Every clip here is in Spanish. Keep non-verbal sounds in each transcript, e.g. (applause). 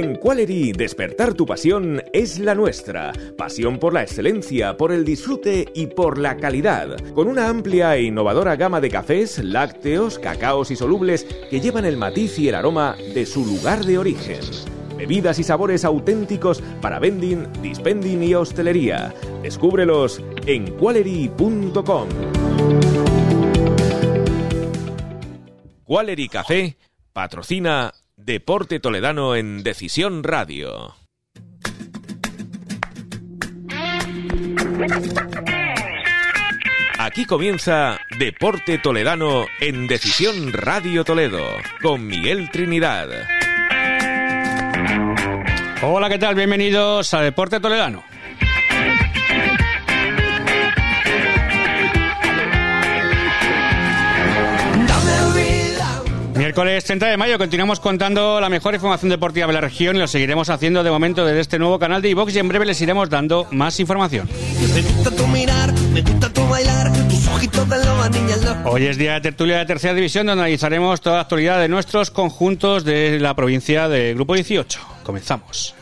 En Qualery, despertar tu pasión es la nuestra. Pasión por la excelencia, por el disfrute y por la calidad. Con una amplia e innovadora gama de cafés, lácteos, cacaos y solubles que llevan el matiz y el aroma de su lugar de origen. Bebidas y sabores auténticos para vending, dispending y hostelería. Descúbrelos en qualery.com. Qualery Café patrocina Deporte Toledano en Decisión Radio. Aquí comienza Deporte Toledano en Decisión Radio Toledo con Miguel Trinidad. Hola, ¿qué tal? Bienvenidos a Deporte Toledano. Miércoles 30 de mayo continuamos contando la mejor información deportiva de la región y lo seguiremos haciendo de momento desde este nuevo canal de iVox y en breve les iremos dando más información. Hoy es día de tertulia de tercera división donde analizaremos toda la actualidad de nuestros conjuntos de la provincia de Grupo 18. Comenzamos.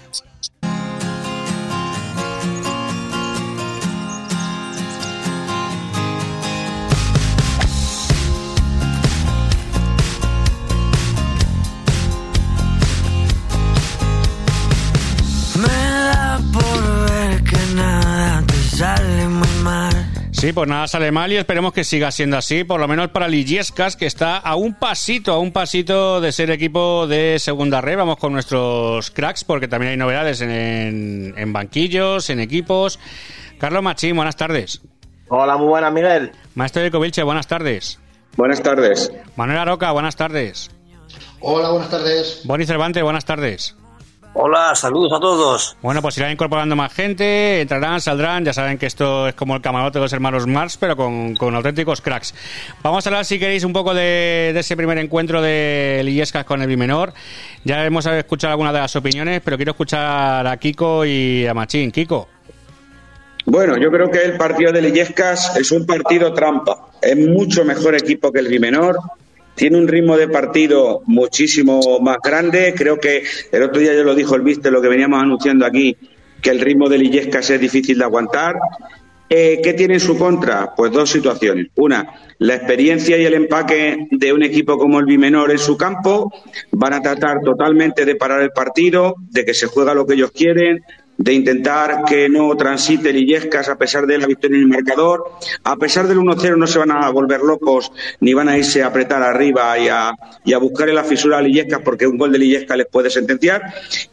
Sí, pues nada sale mal y esperemos que siga siendo así, por lo menos para Lillescas, que está a un pasito, a un pasito de ser equipo de segunda red. Vamos con nuestros cracks, porque también hay novedades en, en banquillos, en equipos. Carlos Machín, buenas tardes. Hola, muy buenas, Miguel. Maestro de Covilche, buenas tardes. Buenas tardes. Manuel Aroca, buenas tardes. Hola, buenas tardes. Boni Cervantes, buenas tardes. Hola, saludos a todos. Bueno, pues irán incorporando más gente, entrarán, saldrán. Ya saben que esto es como el camarote de los hermanos Mars, pero con, con auténticos cracks. Vamos a hablar, si queréis, un poco de, de ese primer encuentro de Lillescas con el Bimenor. Ya hemos escuchado algunas de las opiniones, pero quiero escuchar a Kiko y a Machín. Kiko. Bueno, yo creo que el partido de Lillescas es un partido trampa. Es mucho mejor equipo que el Bimenor tiene un ritmo de partido muchísimo más grande. Creo que el otro día yo lo dijo el Viste, lo que veníamos anunciando aquí, que el ritmo de Illescas es difícil de aguantar. Eh, ¿Qué tiene en su contra? Pues dos situaciones. Una, la experiencia y el empaque de un equipo como el Bimenor en su campo. Van a tratar totalmente de parar el partido, de que se juega lo que ellos quieren, de intentar que no transite Lillescas a pesar de la victoria en el marcador. A pesar del 1-0 no se van a volver locos ni van a irse a apretar arriba y a, buscar en la fisura a Lillescas porque un gol de Lillescas les puede sentenciar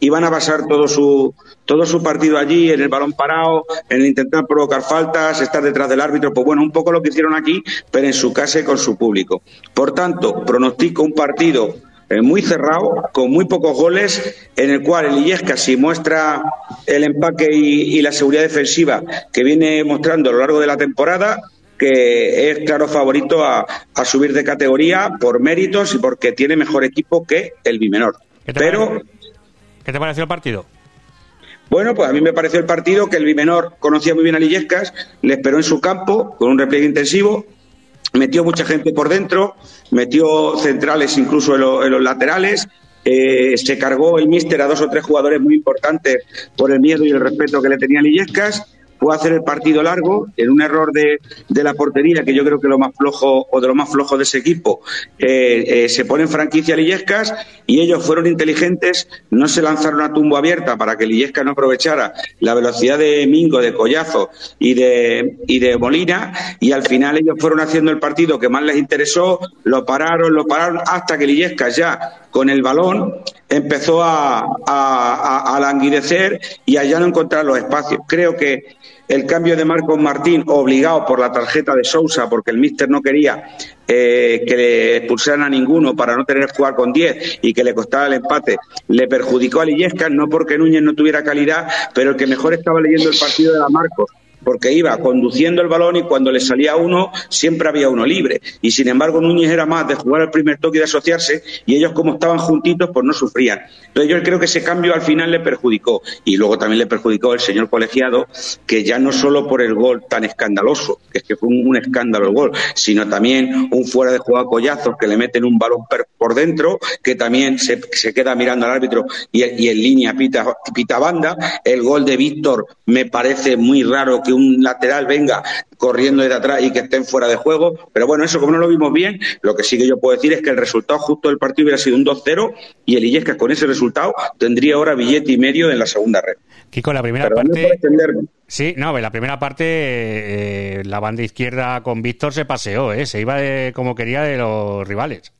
y van a basar todo su, todo su partido allí en el balón parado, en intentar provocar faltas, estar detrás del árbitro. Pues bueno, un poco lo que hicieron aquí, pero en su casa y con su público. Por tanto, pronostico un partido eh, muy cerrado, con muy pocos goles, en el cual el Illescas, si muestra el empaque y, y, la seguridad defensiva que viene mostrando a lo largo de la temporada, que es claro favorito a, a subir de categoría por méritos y porque tiene mejor equipo que el Bimenor. ¿Qué te Pero, pareció? ¿Qué te pareció el partido? bueno, pues a mí me pareció el partido que el Bimenor conocía muy bien a Lillescas, le esperó en su campo con un repliegue intensivo, metió mucha gente por dentro, metió centrales incluso en, lo- en los laterales, eh, se cargó el míster a dos o tres jugadores muy importantes por el miedo y el respeto que le tenía Lillescas, a hacer el partido largo en un error de, de la portería que yo creo que lo más flojo o de lo más flojo de ese equipo eh, eh, se pone en franquicia Lillescas y ellos fueron inteligentes no se lanzaron a tumbo abierta para que Lillescas no aprovechara la velocidad de Mingo de Collazo y de y de Molina y al final ellos fueron haciendo el partido que más les interesó lo pararon lo pararon hasta que Lillescas ya con el balón empezó a, a, a- languidecer y a no encontrar los espacios. Creo que el cambio de Marcos Martín, obligado por la tarjeta de Sousa, porque el míster no quería eh, que le expulsaran a ninguno para no tener que jugar con 10 y que le costara el empate, le perjudicó a Lillescas, no porque Núñez no tuviera calidad, pero el que mejor estaba leyendo el partido era Marcos porque iba conduciendo el balón y cuando le salía uno, siempre había uno libre. Y sin embargo, Núñez era más de jugar al primer toque y de asociarse, y ellos, como estaban juntitos, pues no sufrían. Entonces, yo creo que ese cambio al final le perjudicó. Y luego también le perjudicó el señor colegiado, que ya no solo por el gol tan escandaloso, que es que fue un, escándalo el gol, sino también un fuera de juego a collazos que le meten un balón por dentro, que también se, queda mirando al árbitro y, y en línea pita, pita banda. El gol de Víctor me parece muy raro que un lateral venga corriendo desde atrás y que estén fuera de juego. Pero bueno, eso como no lo vimos bien, lo que sí que yo puedo decir es que el resultado justo del partido hubiera sido un 2-0 y el Illescas con ese resultado tendría ahora billete y medio en la segunda red. Kiko, la primera parte... Sí, no, la primera parte eh, la banda izquierda con Víctor se paseó, ¿eh? se iba como quería de los rivales.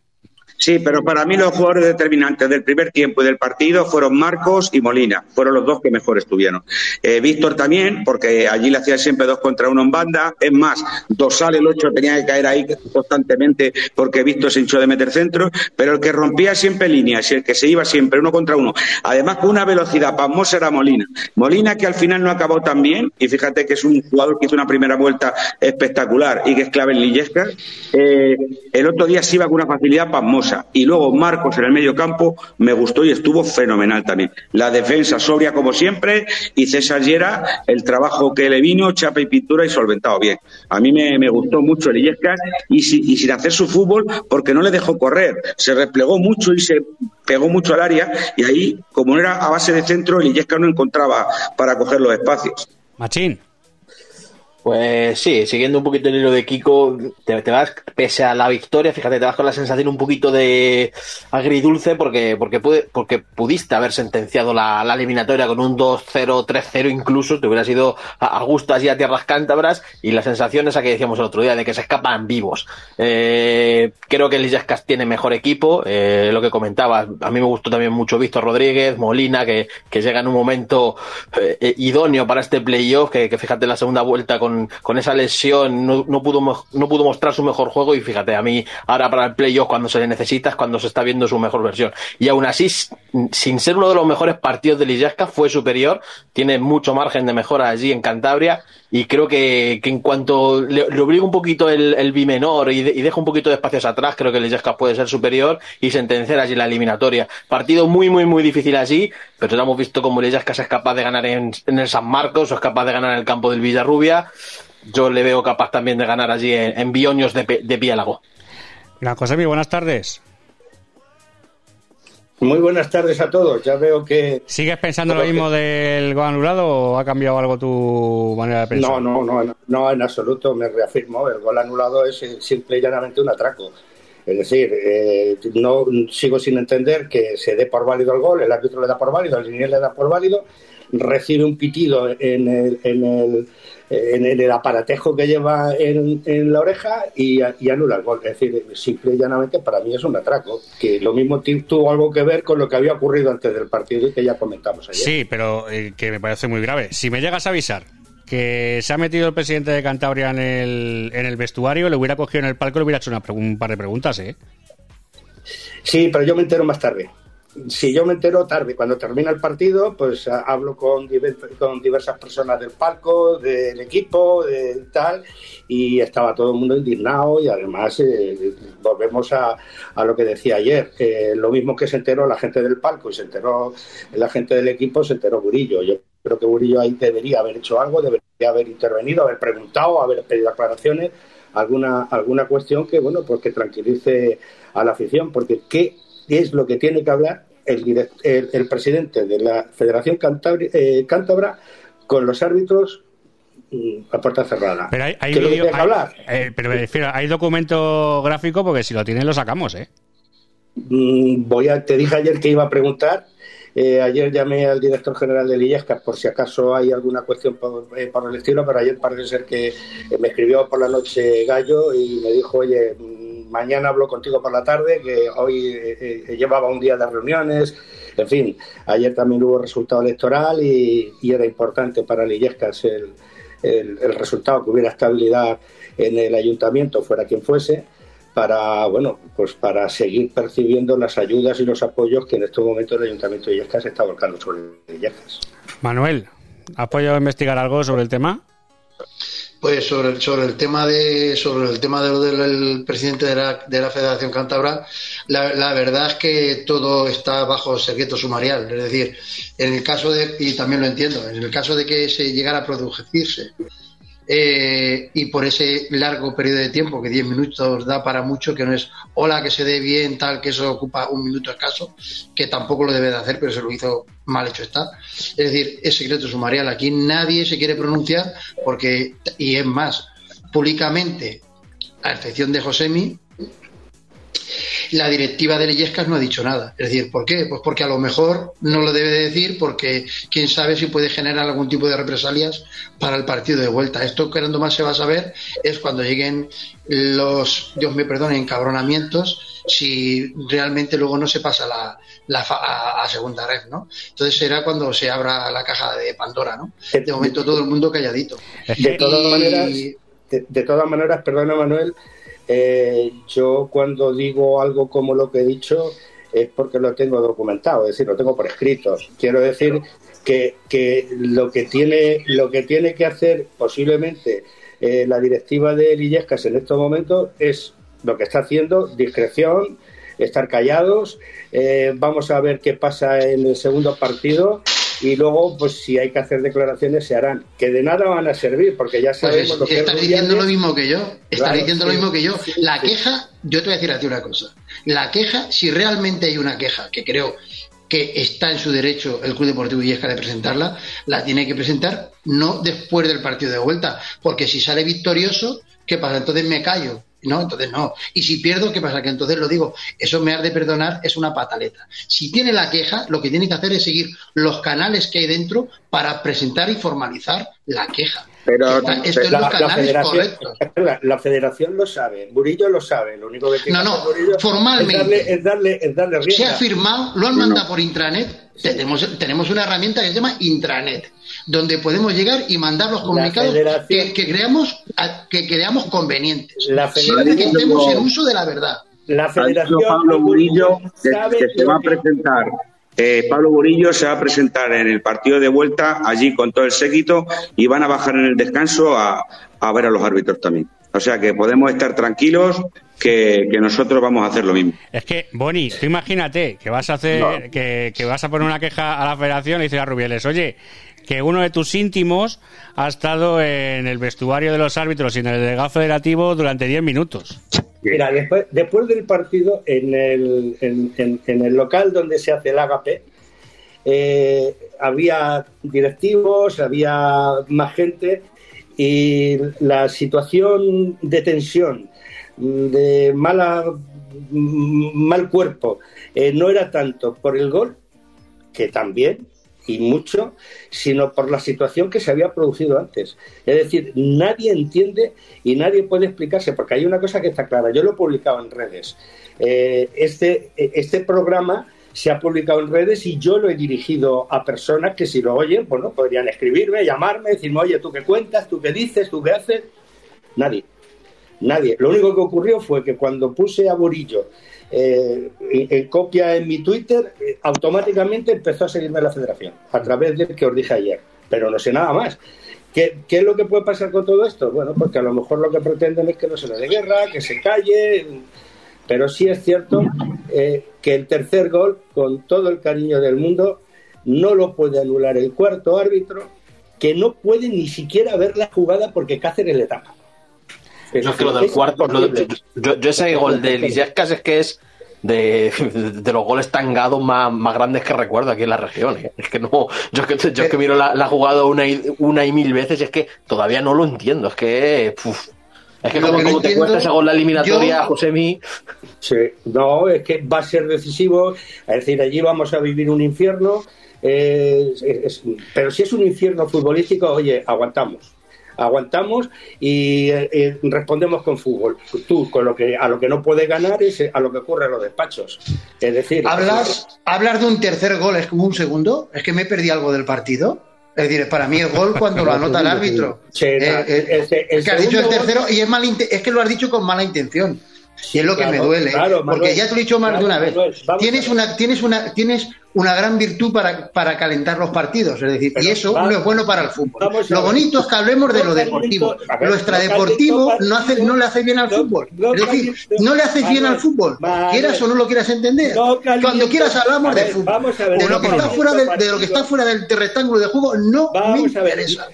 Sí, pero para mí los jugadores determinantes del primer tiempo y del partido fueron Marcos y Molina. Fueron los dos que mejor estuvieron. Eh, Víctor también, porque allí le hacía siempre dos contra uno en banda. Es más, dos sale el ocho tenía que caer ahí constantemente porque Víctor se hinchó de meter centro. Pero el que rompía siempre líneas y el que se iba siempre uno contra uno, además con una velocidad pasmosa era Molina. Molina que al final no acabó tan bien, y fíjate que es un jugador que hizo una primera vuelta espectacular y que es clave en Lillesca. Eh, el otro día se iba con una facilidad pasmosa y luego Marcos en el medio campo me gustó y estuvo fenomenal también. La defensa sobria como siempre y César Llera, el trabajo que le vino, chapa y pintura y solventado bien. A mí me, gustó mucho el Illescas y, y sin hacer su fútbol porque no le dejó correr. Se replegó mucho y se pegó mucho al área y ahí, como era a base de centro, el Illescas no encontraba para coger los espacios. Machín. Pues sí, siguiendo un poquito el hilo de Kiko, te, vas, pese a la victoria, fíjate, te vas con la sensación un poquito de agridulce porque, porque, puede, porque pudiste haber sentenciado la, eliminatoria con un 2-0, 3-0 incluso, te hubiera sido a, gusto así a tierras cántabras y la sensación esa que decíamos el otro día de que se escapan vivos. Eh, creo que el Illescas tiene mejor equipo, eh, lo que comentabas, a mí me gustó también mucho Víctor Rodríguez, Molina, que, que llega en un momento eh, idóneo para este playoff, que, que fíjate la segunda vuelta con con, esa lesión no, pudo, no pudo mostrar su mejor juego y fíjate, a mí ahora para el playoff cuando se le necesita es cuando se está viendo su mejor versión. Y aún así, sin ser uno de los mejores partidos de Lillaska, fue superior, tiene mucho margen de mejora allí en Cantabria y creo que, en cuanto le, obliga un poquito el, el bimenor y, deja un poquito de espacios atrás, creo que Lillaska puede ser superior y sentenciar allí la eliminatoria. Partido muy, muy, muy difícil allí, pero ya hemos visto cómo Lillaska es capaz de ganar en, el San Marcos o es capaz de ganar en el campo del Villarrubia yo le veo capaz también de ganar allí en, en Bioños de, de Piélago. Gran José, buenas tardes. Muy buenas tardes a todos. Ya veo que. ¿Sigues pensando lo mismo del gol anulado o ha cambiado algo tu manera de pensar? No, no, no, no, en absoluto. Me reafirmo. El gol anulado es simple y llanamente un atraco. Es decir, eh, no sigo sin entender que se dé por válido el gol, el árbitro le da por válido, el linier le da por válido, recibe un pitido en el, en el en el aparatejo que lleva en, la oreja y, anula el gol. Es decir, simple y llanamente para mí es un atraco, que lo mismo tuvo algo que ver con lo que había ocurrido antes del partido y que ya comentamos ayer. Sí, pero eh, que me parece muy grave. Si me llegas a avisar que se ha metido el presidente de Cantabria en el, en el vestuario, le hubiera cogido en el palco y le hubiera hecho una, un par de preguntas, ¿eh? Sí, pero yo me entero más tarde si yo me entero tarde, cuando termina el partido, pues hablo con, con diversas personas del palco, del equipo, de tal, y estaba todo el mundo indignado y además eh, volvemos a, a, lo que decía ayer, lo mismo que se enteró la gente del palco y se enteró la gente del equipo, se enteró Burillo. Yo creo que Burillo ahí debería haber hecho algo, debería haber intervenido, haber preguntado, haber pedido aclaraciones, alguna, alguna cuestión que, bueno, pues que tranquilice a la afición, porque ¿qué es lo que tiene que hablar el, el, presidente de la Federación eh, Cántabra con los árbitros mm, a puerta cerrada. Pero hay, eh, pero me refiero, hay documento gráfico porque si lo tienen lo sacamos, ¿eh? Mm, voy a, te dije ayer que iba a preguntar. Eh, ayer llamé al director general de Lillescas por si acaso hay alguna cuestión por, por, el estilo, pero ayer parece ser que me escribió por la noche Gallo y me dijo, oye, mañana hablo contigo por la tarde, que hoy eh, eh, llevaba un día de reuniones, en fin, ayer también hubo resultado electoral y, era importante para Lillescas el, el, resultado, que hubiera estabilidad en el ayuntamiento, fuera quien fuese, para, bueno, pues para seguir percibiendo las ayudas y los apoyos que en este momento el ayuntamiento de Illescas está volcando sobre Lillescas. Manuel, ¿apoyo a investigar algo sobre el tema? Pues sobre el, sobre el tema de sobre el tema de lo del presidente de la, de la Federación Cántabra, la, la, verdad es que todo está bajo secreto sumarial. Es decir, en el caso de, y también lo entiendo, en el caso de que se llegara a producirse eh, y por ese largo periodo de tiempo, que 10 minutos da para mucho, que no es hola, que se dé bien, tal, que eso ocupa un minuto escaso, que tampoco lo debe de hacer, pero se lo hizo mal hecho está. Es decir, es secreto sumarial. Aquí nadie se quiere pronunciar porque, y es más, públicamente, a excepción de Josemi, la directiva de Leyescas no ha dicho nada. Es decir, ¿por qué? Pues porque a lo mejor no lo debe decir porque quién sabe si puede generar algún tipo de represalias para el partido de vuelta. Esto que más se va a saber es cuando lleguen los, Dios me perdone, encabronamientos, si realmente luego no se pasa la, la a, segunda red, ¿no? Entonces será cuando se abra la caja de Pandora, ¿no? De momento todo el mundo calladito. De todas maneras, de todas maneras, perdona Manuel, eh, yo cuando digo algo como lo que he dicho es porque lo tengo documentado, es decir, lo tengo por escrito. Quiero decir que, que lo que tiene lo que tiene que hacer posiblemente eh, la directiva de Lillescas en estos momentos es lo que está haciendo, discreción, estar callados. Eh, vamos a ver qué pasa en el segundo partido y luego, pues si hay que hacer declaraciones, se harán. Que de nada van a servir, porque ya pues sabemos lo que Está diciendo lo mismo que yo. Está diciendo lo mismo que yo. La queja, yo te voy a decir a ti una cosa. La queja, si realmente hay una queja, que creo que está en su derecho el Club Deportivo Illesca de presentarla, la tiene que presentar no después del partido de vuelta, porque si sale victorioso, ¿qué pasa? Entonces me callo no, entonces no. Y si pierdo, ¿qué pasa? Que entonces lo digo, eso me ha de perdonar, es una pataleta. Si tiene la queja, lo que tiene que hacer es seguir los canales que hay dentro para presentar y formalizar la queja. Pero la, federación, la, federación, lo sabe, Murillo lo sabe, lo único que tiene No, no, formalmente. Es darle, es darle, Se ha firmado, lo han mandado por intranet. Tenemos, tenemos una herramienta que se llama intranet donde podemos llegar y mandar los comunicados que, creamos que creamos convenientes. La siempre que estemos en uso de la verdad. La Federación Pablo Murillo que, se va a presentar. Eh, Pablo Murillo se va a presentar en el partido de vuelta allí con todo el séquito y van a bajar en el descanso a, a ver a los árbitros también. O sea que podemos estar tranquilos que, nosotros vamos a hacer lo mismo. Es que, Boni, tú imagínate que vas a hacer, que, que, vas a poner una queja a la federación y dices a Rubieles, oye, que uno de tus íntimos ha estado en el vestuario de los árbitros y en el delegado federativo durante 10 minutos. Mira, después, después del partido, en el, en, el local donde se hace el agape, eh, había directivos, había más gente y la situación de tensión, de mala, mal cuerpo, eh, no era tanto por el gol, que también, y mucho, sino por la situación que se había producido antes. Es decir, nadie entiende y nadie puede explicarse, porque hay una cosa que está clara. Yo lo he publicado en redes. Eh, este, este programa se ha publicado en redes y yo lo he dirigido a personas que si lo oyen, bueno, podrían escribirme, llamarme, decirme, oye, ¿tú qué cuentas? ¿Tú qué dices? ¿Tú qué haces? Nadie. Nadie. Lo único que ocurrió fue que cuando puse a Burillo eh, en copia en mi Twitter, eh, automáticamente empezó a seguirme la federación, a través del que os dije ayer. Pero no sé nada más. ¿Qué, es lo que puede pasar con todo esto? Bueno, porque a lo mejor lo que pretenden es que no se le dé guerra, que se calle. Pero sí es cierto eh, que el tercer gol, con todo el cariño del mundo, no lo puede anular el cuarto árbitro, que no puede ni siquiera ver la jugada porque Cáceres le tapa. Yo es que lo del cuarto, yo, ese gol de Lisiascas es que es de, (laughs) los goles tangados más, más grandes que recuerdo aquí en la región. ¿eh? Es que no, yo que, yo que miro la, la jugada una y, una y mil veces y es que todavía no lo entiendo. Es que, es que como, te cuesta ese gol la eliminatoria, José Mí. Sí, no, es que va a ser decisivo. Es decir, allí vamos a vivir un infierno. Eh, pero si es un infierno futbolístico, oye, aguantamos aguantamos y eh, respondemos con fútbol. Tú, con lo que a lo que no puedes ganar es a lo que ocurre en los despachos. Es decir, hablas, hablar de un tercer gol es como un segundo. Es que me perdí algo del partido. Es decir, para mí el gol cuando lo anota el árbitro. Eh, eh, es que has dicho el tercero y es, mal, es que lo has dicho con mala intención. Y es lo que me duele. porque ya te lo he dicho más de una vez. tienes una, tienes una, tienes una gran virtud para, para calentar los partidos. Es decir, y eso no es bueno para el fútbol. Lo bonito es que hablemos de lo deportivo. Lo extradeportivo no, hace, no le hace bien al fútbol. Es decir, no le hace bien al fútbol. Quieras o no lo quieras entender. Cuando quieras hablamos de fútbol. De lo que está fuera de lo que está fuera del rectángulo de juego no me interesa.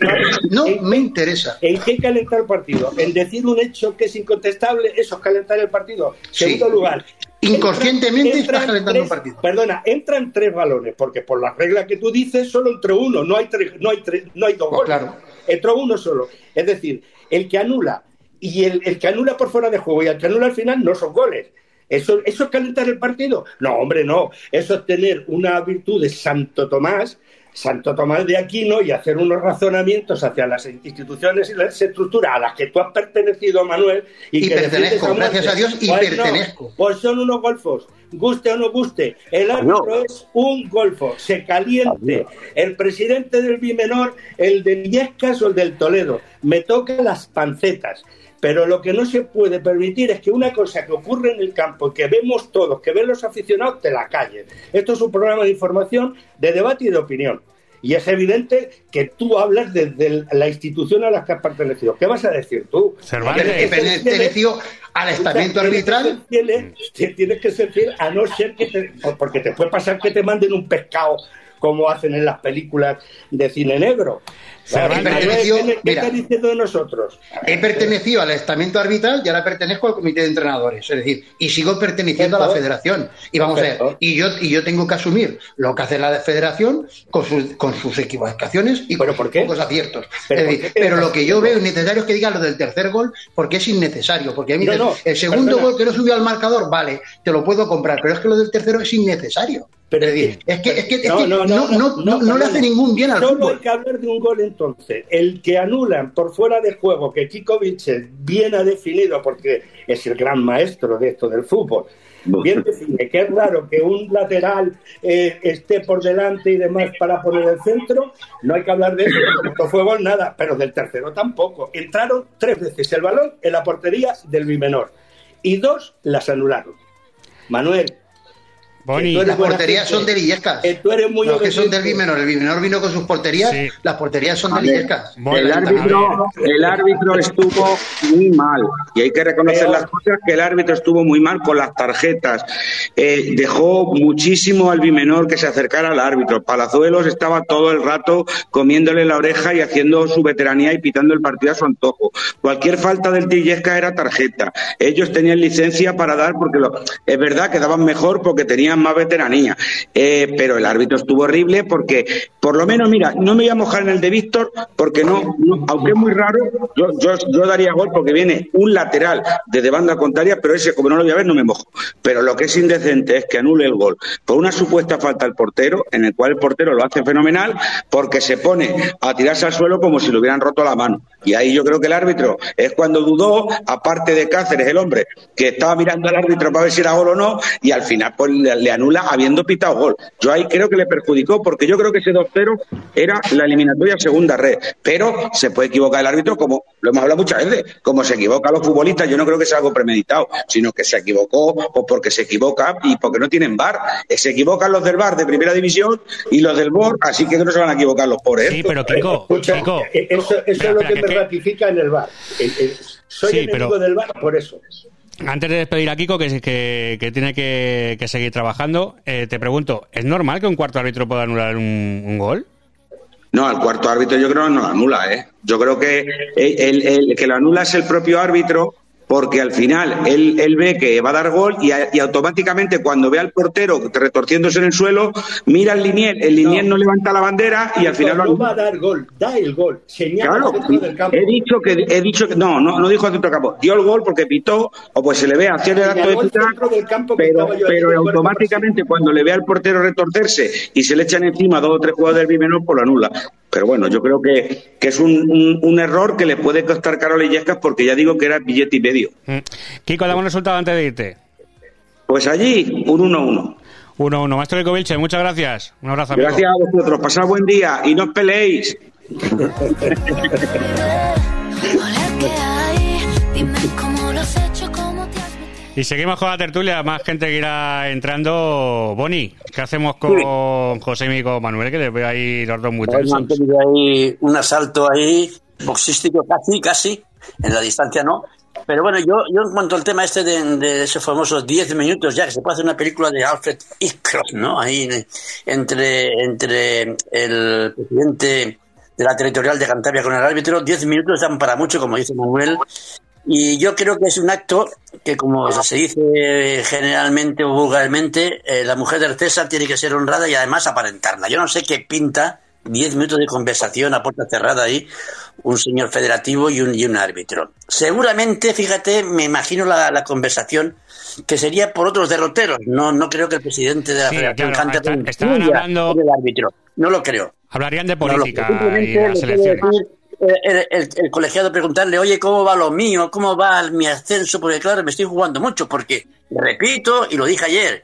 No me interesa. ¿En qué calentar el partido? En decir un hecho que es incontestable, eso es calentar el partido. Segundo lugar, Inconscientemente estás calentando un partido. Perdona, entran tres balones, porque por la regla que tú dices, solo entró uno, no hay, tres, no hay, tres, no hay dos pues goles. Claro. Entró uno solo. Es decir, el que anula y el, el, que anula por fuera de juego y el que anula al final no son goles. ¿Eso, ¿Eso es calentar el partido? No, hombre, no. Eso es tener una virtud de Santo Tomás Santo Tomás de Aquino y hacer unos razonamientos hacia las instituciones y las estructuras a las que tú has pertenecido, Manuel. Y, que pertenezco, gracias a Dios, y pues pertenezco. pues son unos golfos, guste o no guste. El árbitro es un golfo, se caliente. El presidente del Bimenor, el de Illescas o el del Toledo, me toca las pancetas. Pero lo que no se puede permitir es que una cosa que ocurre en el campo, que vemos todos, que ven los aficionados, te la callen. Esto es un programa de información, de debate y de opinión. Y es evidente que tú hablas desde la institución a la que has pertenecido. ¿Qué vas a decir tú? Cervantes. Perteneció al estamento arbitral. Tienes que ser fiel a no ser que te, porque te puede pasar que te manden un pescado como hacen en las películas de cine negro. ¿Qué, diciendo de nosotros? He pertenecido al estamento arbitral y ahora pertenezco al comité de entrenadores. Es decir, y sigo perteneciendo a la federación. Y vamos a ver, y yo, y yo tengo que asumir lo que hace la federación con, sus, con sus equivocaciones y con pocos aciertos. ¿Pero, lo que yo veo es necesario que diga lo del tercer gol porque es innecesario. Porque el segundo gol que no subió al marcador, vale, te lo puedo comprar, pero es que lo del tercero es innecesario. Pero es que, es que, no, no, le hace ningún bien al Solo hay que hablar de un gol entonces. El que anulan por fuera de juego, que Kikovic bien ha definido, porque es el gran maestro de esto del fútbol, bien define que es raro que un lateral eh, esté por delante y demás para poner el centro, no hay que hablar de eso, porque fue gol nada, pero del tercero tampoco. Entraron tres veces el balón en la portería del Bimenor y dos las anularon. Manuel, las porterías son de Lillescas. tú eres muy que son del Bimenor. El Bimenor vino con sus porterías. Las porterías son de Lillescas. El árbitro, el árbitro estuvo muy mal. Y hay que reconocer las cosas que el árbitro estuvo muy mal con las tarjetas. Eh, dejó muchísimo al Bimenor que se acercara al árbitro. Palazuelos estaba todo el rato comiéndole la oreja y haciendo su veteranía y pitando el partido a su antojo. Cualquier falta del Lillescas era tarjeta. Ellos tenían licencia para dar porque lo, es verdad que daban mejor porque tenían más veteranía. Eh, pero el árbitro estuvo horrible porque, por lo menos, mira, no me voy a mojar en el de Víctor porque no, aunque es muy raro, yo, yo, daría gol porque viene un lateral desde banda contraria, pero ese, como no lo voy a ver, no me mojo. Pero lo que es indecente es que anule el gol por una supuesta falta al portero, en el cual el portero lo hace fenomenal porque se pone a tirarse al suelo como si le hubieran roto la mano. Y ahí yo creo que el árbitro es cuando dudó, aparte de Cáceres, el hombre, que estaba mirando al árbitro para ver si era gol o no, y al final pues le anula habiendo pitado gol. Yo ahí creo que le perjudicó, porque yo creo que ese 2-0 era la eliminatoria segunda red. Pero se puede equivocar el árbitro, como lo hemos hablado muchas veces, como se equivocan los futbolistas, yo no creo que sea algo premeditado, sino que se equivocó o porque se equivoca y porque no tienen bar. Eh, se equivocan los del bar de primera división y los del BOR, así que no se van a equivocar los pobres. Sí, pero Kiko, eh, eso, es lo que, me ratifica en el bar. Eh, soy enemigo del bar por eso. Antes de despedir a Kiko, que, tiene que, seguir trabajando, eh, te pregunto, ¿es normal que un cuarto árbitro pueda anular un, gol? No, el cuarto árbitro yo creo que no lo anula, ¿eh? Yo creo que el, que lo anula es el propio árbitro porque al final él, él ve que va a dar gol y, automáticamente cuando ve al portero retorciéndose en el suelo, mira al linier, el linier no, levanta la bandera y al final no va a dar gol, da el gol, señala claro, del campo. He dicho que he dicho que no, no, no dijo dentro del campo, dio el gol porque pitó o pues se le ve hacer el acto de pitar, pero, pero automáticamente cuando le ve al portero retorcerse y se le echan encima dos o tres jugadores del Bimenor, pues lo anula. Pero bueno, yo creo que, que es un, un, error que le puede costar caro a Lillescas porque ya digo que era billete y medio. Mm. Kiko, dame un resultado antes de irte. Pues allí, un 1-1. 1-1. Maestro de Vilche, muchas gracias. Un abrazo. Amigo. Gracias a vosotros. Pasad buen día y no os peleéis. (laughs) Y seguimos con la tertulia, más gente que irá entrando. Boni, ¿qué hacemos con José y con Manuel? Que les veo ahí los dos muy tensos. Han tenido ahí un asalto ahí, boxístico casi, casi, en la distancia no. Pero bueno, yo, yo en cuanto al tema este de, de esos famosos 10 minutos ya, que se puede hacer una película de Alfred Hitchcock, ¿no? Ahí entre, entre el presidente de la territorial de Cantabria con el árbitro, 10 minutos dan para mucho, como dice Manuel, y yo creo que es un acto que, como se dice generalmente o vulgarmente, eh, la mujer del César tiene que ser honrada y además aparentarla. Yo no sé qué pinta 10 minutos de conversación a puerta cerrada ahí, un señor federativo y un, y un árbitro. Seguramente, fíjate, me imagino la, la conversación que sería por otros derroteros. No, no creo que el presidente de la Sí, Federación claro, está- estaban hablando- sobre el árbitro. No lo creo. Hablarían de No lo política y de el, el- el colegiado preguntarle, oye, ¿cómo va lo mío? ¿Cómo va mi ascenso? Porque claro, me estoy jugando mucho, porque, repito, y lo dije ayer,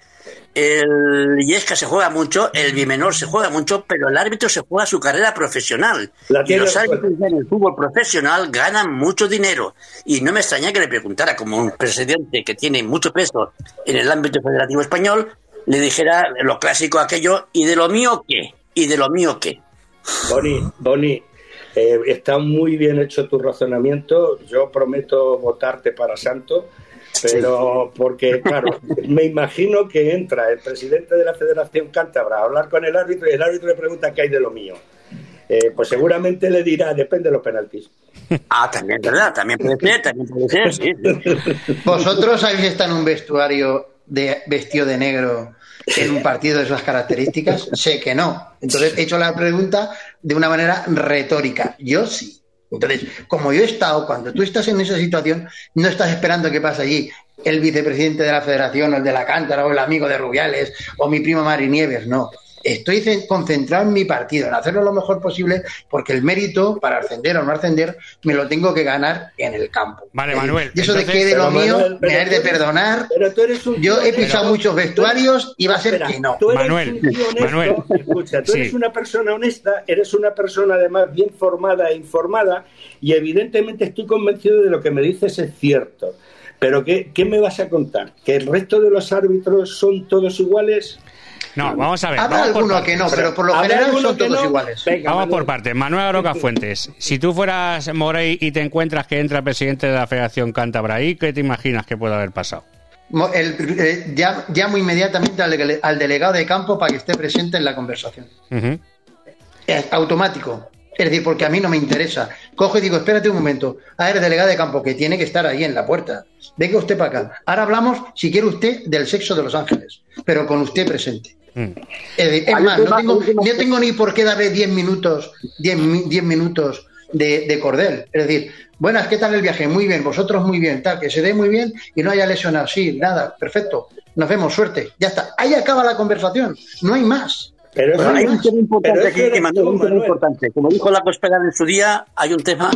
el Yesca se juega mucho, el Bimenor se juega mucho, pero el árbitro se juega su carrera profesional. La Y los árbitros en el fútbol profesional ganan mucho dinero. Y no me extraña que le preguntara, como un presidente que tiene mucho peso en el ámbito federativo español, le dijera lo clásico aquello, ¿y de lo mío qué? ¿Y de lo mío qué? Boni, Boni, eh, está muy bien hecho tu razonamiento. Yo prometo votarte para santo, pero porque, claro, me imagino que entra el presidente de la Federación Cántabra a hablar con el árbitro y el árbitro le pregunta qué hay de lo mío. Eh, pues seguramente le dirá, depende de los penaltis. Ah, también, ¿verdad? También puede ser, también puede ser, sí. sí. ¿Vosotros habéis estado en un vestuario de vestido de negro en un partido de esas características? Sé que no. Entonces he hecho la pregunta de una manera retórica. Yo sí. Entonces, como yo he estado, cuando tú estás en esa situación, no estás esperando que pase allí el vicepresidente de la federación, o el de la Cántara, o el amigo de Rubiales, o mi primo Mari Nieves, no. Estoy ce- concentrado en mi partido, en hacerlo lo mejor posible, porque el mérito para ascender o no ascender me lo tengo que ganar en el campo. Vale, decir, Manuel, Y eso de que de lo mío Manuel, me has de perdonar. Pero tú eres un Yo he pisado muchos vestuarios y va a ser Espera, que no. Tú eres Manuel, un tío honesto. Manuel. Escucha, tú Sí. eres una persona honesta, eres una persona además bien formada e informada y evidentemente estoy convencido de lo que me dices es cierto. Pero ¿qué, qué me vas a contar? ¿Que el resto de los árbitros son todos iguales? No, vamos a ver. Habrá alguno que no, pero por lo ¿Habrá general son todos no? iguales. Venga, Vamos Manuel. por partes. Manuel Aroca Fuentes, si tú fueras Morey y te encuentras que entra el presidente de la Federación Cántabra ahí, ¿qué te imaginas que puede haber pasado? El- eh, ya- llamo inmediatamente al, dele- al delegado de campo para que esté presente en la conversación. Es automático. Es decir, porque a mí no me interesa. Cojo y digo, espérate un momento. A ver, delegado de campo, que tiene que estar ahí en la puerta. Venga usted para acá. Ahora hablamos, si quiere usted, del sexo de los ángeles, pero con usted presente. Mm. Es, más, no tengo, no tengo ni por qué darle 10 minutos, 10, mi- 10 minutos de, de cordel. Es decir, buenas, ¿qué tal el viaje? Muy bien, vosotros muy bien, tal, que se dé muy bien y no haya lesionado. Sí, nada, perfecto. Nos vemos, suerte. Ya está. Ahí acaba la conversación. No hay más. Pero Bueno, eso hay un es- tema importante aquí, que Manuel, tú, un tema importante. Como dijo la Cospedal en su día, (laughs) hay un tema,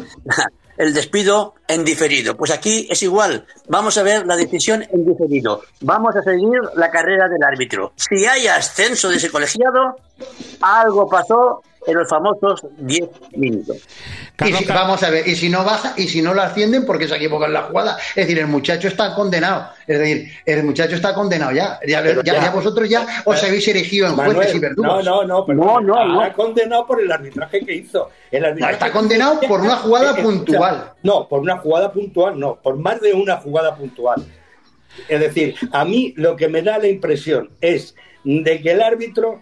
el despido en diferido. Pues aquí es igual. Vamos a ver la decisión en diferido. Vamos a seguir la carrera del árbitro. Si hay ascenso de ese colegiado, algo pasó en los famosos 10 minutos. Y si- vamos a ver, y si no baja, y si no lo ascienden porque se equivoca en la jugada. Es decir, el muchacho está condenado. Es decir, el muchacho está condenado ya. Ya, ya- ya. ya vosotros ya os habéis erigido en Manuel, jueces y no, verdugos. no, no, pero No, no, no. Está condenado por el arbitraje que hizo. El arbitraje está condenado por una (laughs) jugada puntual. No, por una jugada puntual, no, por más de una jugada puntual. Es decir, a mí lo que me da la impresión es de que el árbitro,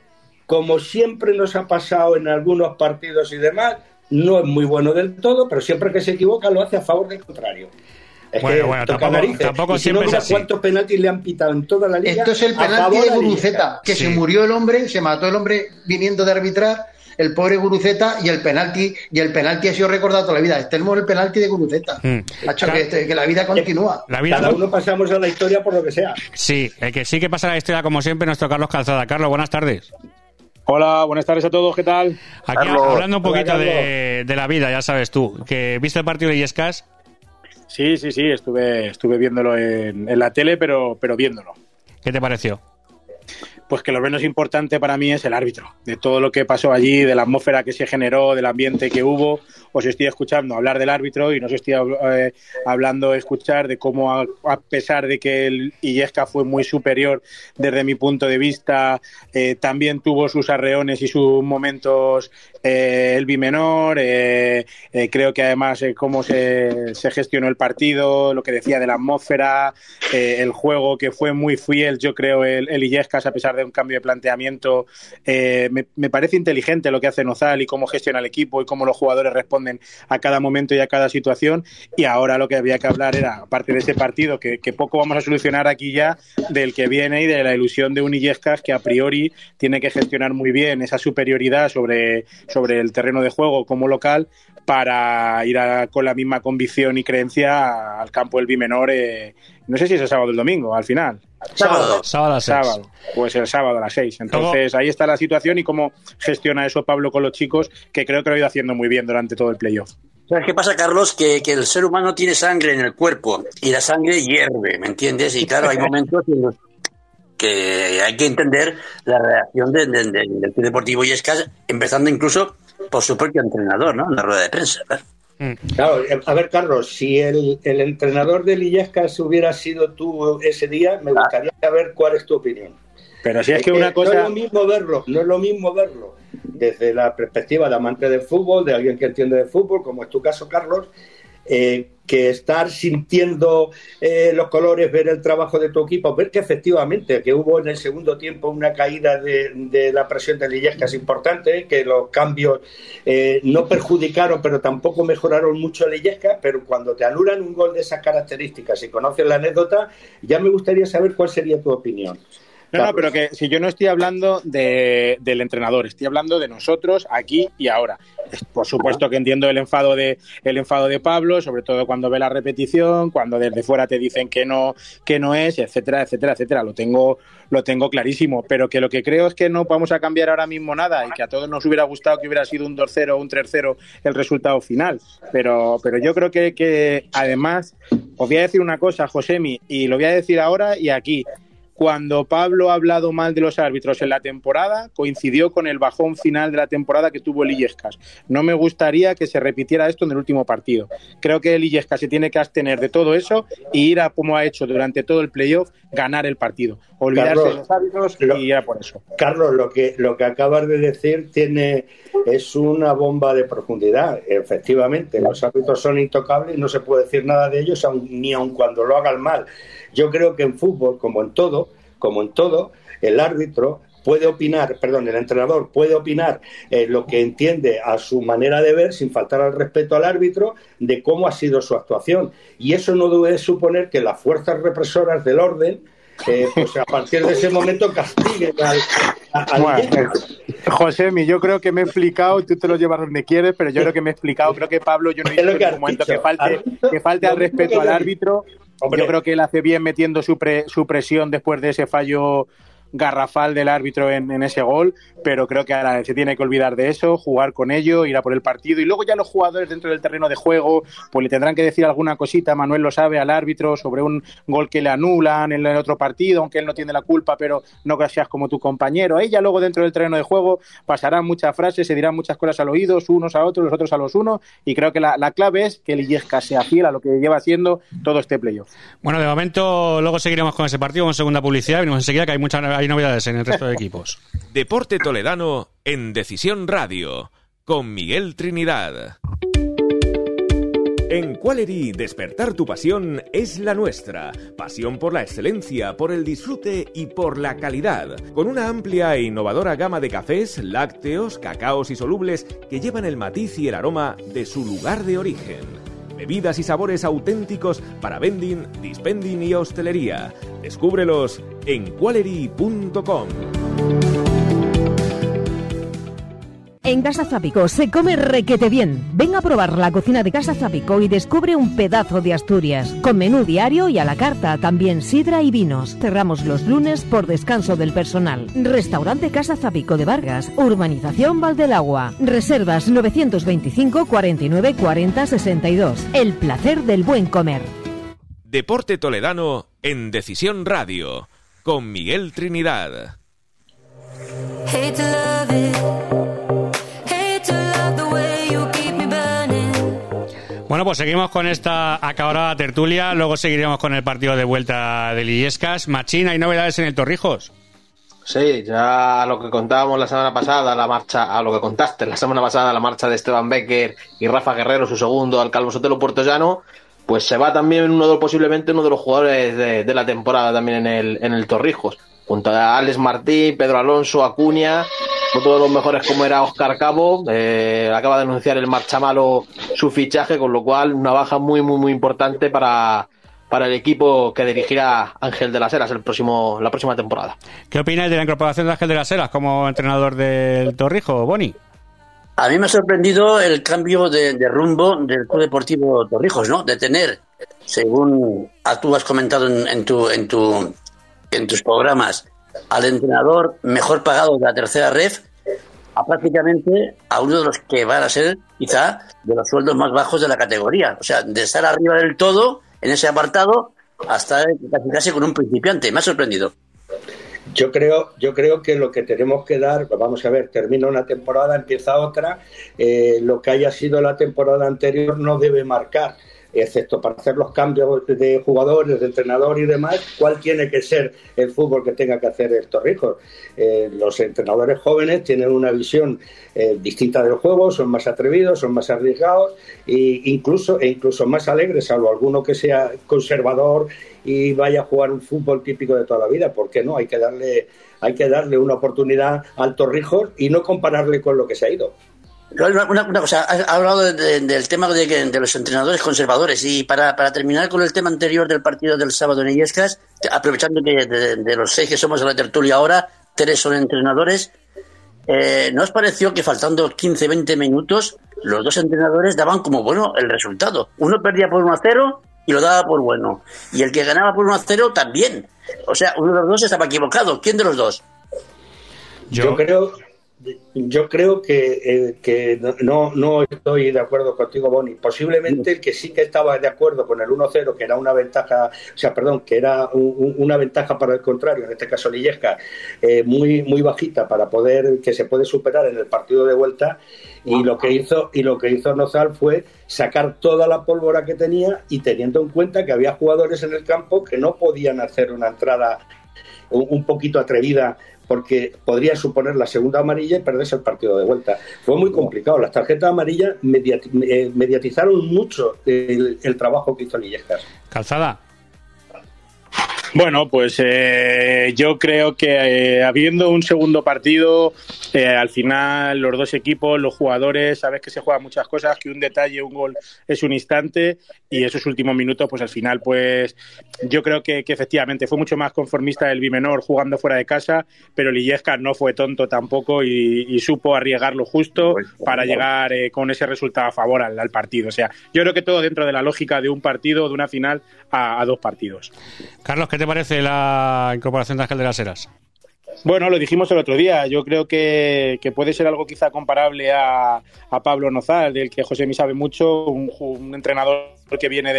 como siempre nos ha pasado en algunos partidos y demás, no es muy bueno del todo, pero siempre que se equivoca lo hace a favor del contrario. Es Bueno, que bueno, tampoco- tampoco y si siempre no, es mira así. cuántos penaltis le han pitado en toda la liga. Esto es el a penalti de Guruceta, que Sí. se murió el hombre, se mató el hombre viniendo de arbitrar, el pobre Guruceta, y el penalti, y el penalti ha sido recordado toda la vida. Tenemos el penalti de Guruceta. Mm. Que, este- que la vida continúa. La vida Cada uno pasamos a la historia por lo que sea. Sí, el que sí que pasa la historia como siempre, nuestro Carlos Calzada. Carlos, buenas tardes. Hola, buenas tardes a todos, ¿qué tal? Aquí Carlos. hablando un poquito Hola, de, de la vida, ya sabes tú, que viste el partido de Illescas. Sí, sí, sí, estuve, estuve viéndolo en, en la tele, pero, pero viéndolo. ¿Qué te pareció? Pues que lo menos importante para mí es el árbitro, de todo lo que pasó allí, de la atmósfera que se generó, del ambiente que hubo. Os estoy escuchando hablar del árbitro y no os estoy eh, hablando, escuchar de cómo, a, pesar de que el Illesca fue muy superior desde mi punto de vista, eh, también tuvo sus arreones y sus momentos eh, el bimenor. Eh, eh, creo que además cómo se, gestionó el partido, lo que decía de la atmósfera, el juego que fue muy fiel, yo creo, el, el a pesar de un cambio de planteamiento. Me, me, parece inteligente lo que hace Nozal y cómo gestiona el equipo y cómo los jugadores responden a cada momento y a cada situación. Y ahora lo que había que hablar era, aparte de ese partido, que, poco vamos a solucionar aquí ya, del que viene y de la ilusión de un Illescas que a priori tiene que gestionar muy bien esa superioridad sobre sobre el terreno de juego como local para ir con la misma convicción y creencia al campo del Bimenor. Eh, no sé si es el sábado o el domingo, al final. Sábado. Sábado a las Sábado. Pues el sábado a las seis. Entonces ahí está la situación y cómo gestiona eso Pablo con los chicos, que creo que lo ha ido haciendo muy bien durante todo el playoff. ¿Sabes qué pasa, Carlos? Que, que, el ser humano tiene sangre en el cuerpo y la sangre hierve, ¿me entiendes? Y claro, hay (laughs) momentos en los que hay que entender la reacción del Club Deportivo Yescas, empezando incluso por su propio entrenador, ¿no? En la rueda de prensa. Mm. Claro, eh, a ver, Carlos, si el, entrenador de Illescas hubiera sido tú ese día, me gustaría saber cuál es tu opinión. Pero si es que una cosa. No es lo mismo verlo, no es lo mismo verlo desde la perspectiva de amante del fútbol, de alguien que entiende de fútbol, como es tu caso, Carlos, eh, que estar sintiendo eh, los colores, ver el trabajo de tu equipo, ver que efectivamente que hubo en el segundo tiempo una caída de, la presión de es importante, que los cambios eh, no perjudicaron, pero tampoco mejoraron mucho a pero cuando te anulan un gol de esas características y conoces la anécdota, ya me gustaría saber cuál sería tu opinión. No, no, pero que si yo no estoy hablando de, del entrenador, estoy hablando de nosotros aquí y ahora. Por supuesto que entiendo el enfado de el enfado de Pablo, sobre todo cuando ve la repetición, cuando desde fuera te dicen que no que no es, etcétera, etcétera, etcétera. Lo tengo lo tengo clarísimo, pero que lo que creo es que no vamos a cambiar ahora mismo nada y que a todos nos hubiera gustado que hubiera sido un 2-0 o un 3-0 el resultado final. Pero pero yo creo que, que además os voy a decir una cosa, Josemi, y lo voy a decir ahora y aquí cuando Pablo ha hablado mal de los árbitros en la temporada, coincidió con el bajón final de la temporada que tuvo el Illescas. No me gustaría que se repitiera esto en el último partido. Creo que el Illescas se tiene que abstener de todo eso y ir a, como ha hecho durante todo el playoff, ganar el partido. Olvidarse de los árbitros y ir a por eso. Carlos, lo que, lo que acabas de decir tiene es una bomba de profundidad. Efectivamente, los árbitros son intocables y no se puede decir nada de ellos, ni aun cuando lo hagan mal. Yo creo que en fútbol, como en todo, como en todo, el árbitro puede opinar, perdón, el entrenador puede opinar eh, lo que entiende a su manera de ver, sin faltar al respeto al árbitro, de cómo ha sido su actuación. Y eso no debe suponer que las fuerzas represoras del orden, eh, pues a partir de ese momento castiguen al, al José, yo creo que me he explicado, tú te lo llevas donde quieres, pero yo creo que me he explicado, creo que Pablo, yo no he dicho en momento que falte, que falte al respeto al árbitro, yo creo que él hace bien metiendo su, su presión después de ese fallo garrafal del árbitro en, ese gol, pero creo que ahora se tiene que olvidar de eso, jugar con ello, ir a por el partido y luego ya los jugadores dentro del terreno de juego pues le tendrán que decir alguna cosita, Manuel lo sabe, al árbitro sobre un gol que le anulan en el otro partido, aunque él no tiene la culpa, pero no gracias como tu compañero. Ella luego dentro del terreno de juego pasarán muchas frases, se dirán muchas cosas al oído, unos a otros, los otros a los unos, y creo que la, clave es que el Illesca sea fiel a lo que lleva haciendo todo este playoff. Bueno, de momento luego seguiremos con ese partido, con segunda publicidad, venimos enseguida que hay muchas hay novedades en el resto de equipos. (laughs) Deporte Toledano en Decisión Radio con Miguel Trinidad. En Qualery, despertar tu pasión es la nuestra. Pasión por la excelencia, por el disfrute y por la calidad. Con una amplia e innovadora gama de cafés, lácteos, cacaos y solubles que llevan el matiz y el aroma de su lugar de origen bebidas y sabores auténticos para vending, dispending y hostelería. Descúbrelos en qualery.com. En Casa Zapico se come requete bien. Ven a probar la cocina de Casa Zapico y descubre un pedazo de Asturias. Con menú diario y a la carta, también sidra y vinos. Cerramos los lunes por descanso del personal. Restaurante Casa Zapico de Vargas, Urbanización Valdelagua. Reservas 925 49 40 62. El placer del buen comer. Deporte Toledano en Decisión Radio con Miguel Trinidad. Bueno, pues seguimos con esta acabada tertulia, luego seguiremos con el partido de vuelta de Lillescas. Machín, ¿hay novedades en el Torrijos? Sí, ya lo que contábamos la semana pasada, la marcha, a lo que contaste la semana pasada, la marcha de Esteban Becker y Rafa Guerrero, su segundo al Calvo Sotelo Puertollano, pues se va también uno de, posiblemente uno de los jugadores de, la temporada también en el, en el Torrijos, junto a Alex Martín, Pedro Alonso, Acuña, otro de los mejores como era Oscar Cabo, eh, acaba de anunciar el Marchamalo su fichaje, con lo cual una baja muy, muy, muy importante para, para el equipo que dirigirá Ángel de las Heras el próximo, la próxima temporada. ¿Qué opináis de la incorporación de Ángel de las Heras como entrenador del Torrijo, Boni? A mí me ha sorprendido el cambio de, rumbo del Club Deportivo Torrijos, ¿no? De tener, según tú has comentado en, tu, en, tu, en tus programas, al entrenador mejor pagado de la tercera ref a prácticamente a uno de los que van a ser quizá de los sueldos más bajos de la categoría. O sea, de estar arriba del todo en ese apartado hasta casi, casi con un principiante. Me ha sorprendido. Yo creo, yo creo que lo que tenemos que dar, vamos a ver, termina una temporada, empieza otra, eh, lo que haya sido la temporada anterior no debe marcar excepto para hacer los cambios de jugadores, de entrenador y demás, ¿cuál tiene que ser el fútbol que tenga que hacer el Torrijos? Eh, los entrenadores jóvenes tienen una visión eh, distinta del juego, son más atrevidos, son más arriesgados e incluso, e incluso más alegres, salvo alguno que sea conservador y vaya a jugar un fútbol típico de toda la vida. ¿Por qué no? Hay que darle, hay que darle una oportunidad al Torrijos y no compararle con lo que se ha ido. Una, cosa, ha hablado del tema de, los entrenadores conservadores y para, terminar con el tema anterior del partido del sábado en Illescas, aprovechando que de, los seis que somos de la tertulia ahora, tres son entrenadores, eh, ¿no os pareció que faltando 15-20 minutos los dos entrenadores daban como bueno el resultado? Uno perdía por 1 0 y lo daba por bueno, y el que ganaba por 1 0 también. O sea, uno de los dos estaba equivocado. ¿Quién de los dos? Yo creo yo creo que, eh, no, no estoy de acuerdo contigo, Boni. Posiblemente el que sí que estaba de acuerdo con el 1-0, que era una ventaja, o sea, perdón, que era una ventaja para el contrario, en este caso Lillesca, eh, muy, muy bajita para poder, que se puede superar en el partido de vuelta. Y lo que hizo, y lo que hizo Nozal fue sacar toda la pólvora que tenía y teniendo en cuenta que había jugadores en el campo que no podían hacer una entrada un poquito atrevida porque podría suponer la segunda amarilla y perderse el partido de vuelta. Fue muy complicado. Las tarjetas amarillas eh, mediatizaron mucho el, trabajo que hizo Lillescas. Calzada. Bueno, pues eh, yo creo que eh, habiendo un segundo partido, eh, al final los dos equipos, los jugadores, sabes que se juegan muchas cosas, que un detalle, un gol es un instante y esos últimos minutos, pues al final, pues yo creo que, efectivamente fue mucho más conformista el Bimenor jugando fuera de casa, pero Lillesca no fue tonto tampoco y, supo arriesgar lo justo para llegar con ese resultado a favor al, partido. O sea, yo creo que todo dentro de la lógica de un partido, de una final a, a dos partidos. Carlos, ¿qué te parece la incorporación de Ángel de las Heras? Bueno, lo dijimos el otro día. Yo creo que, puede ser algo quizá comparable a, Pablo Nozal, del que José mi sabe mucho, un entrenador que viene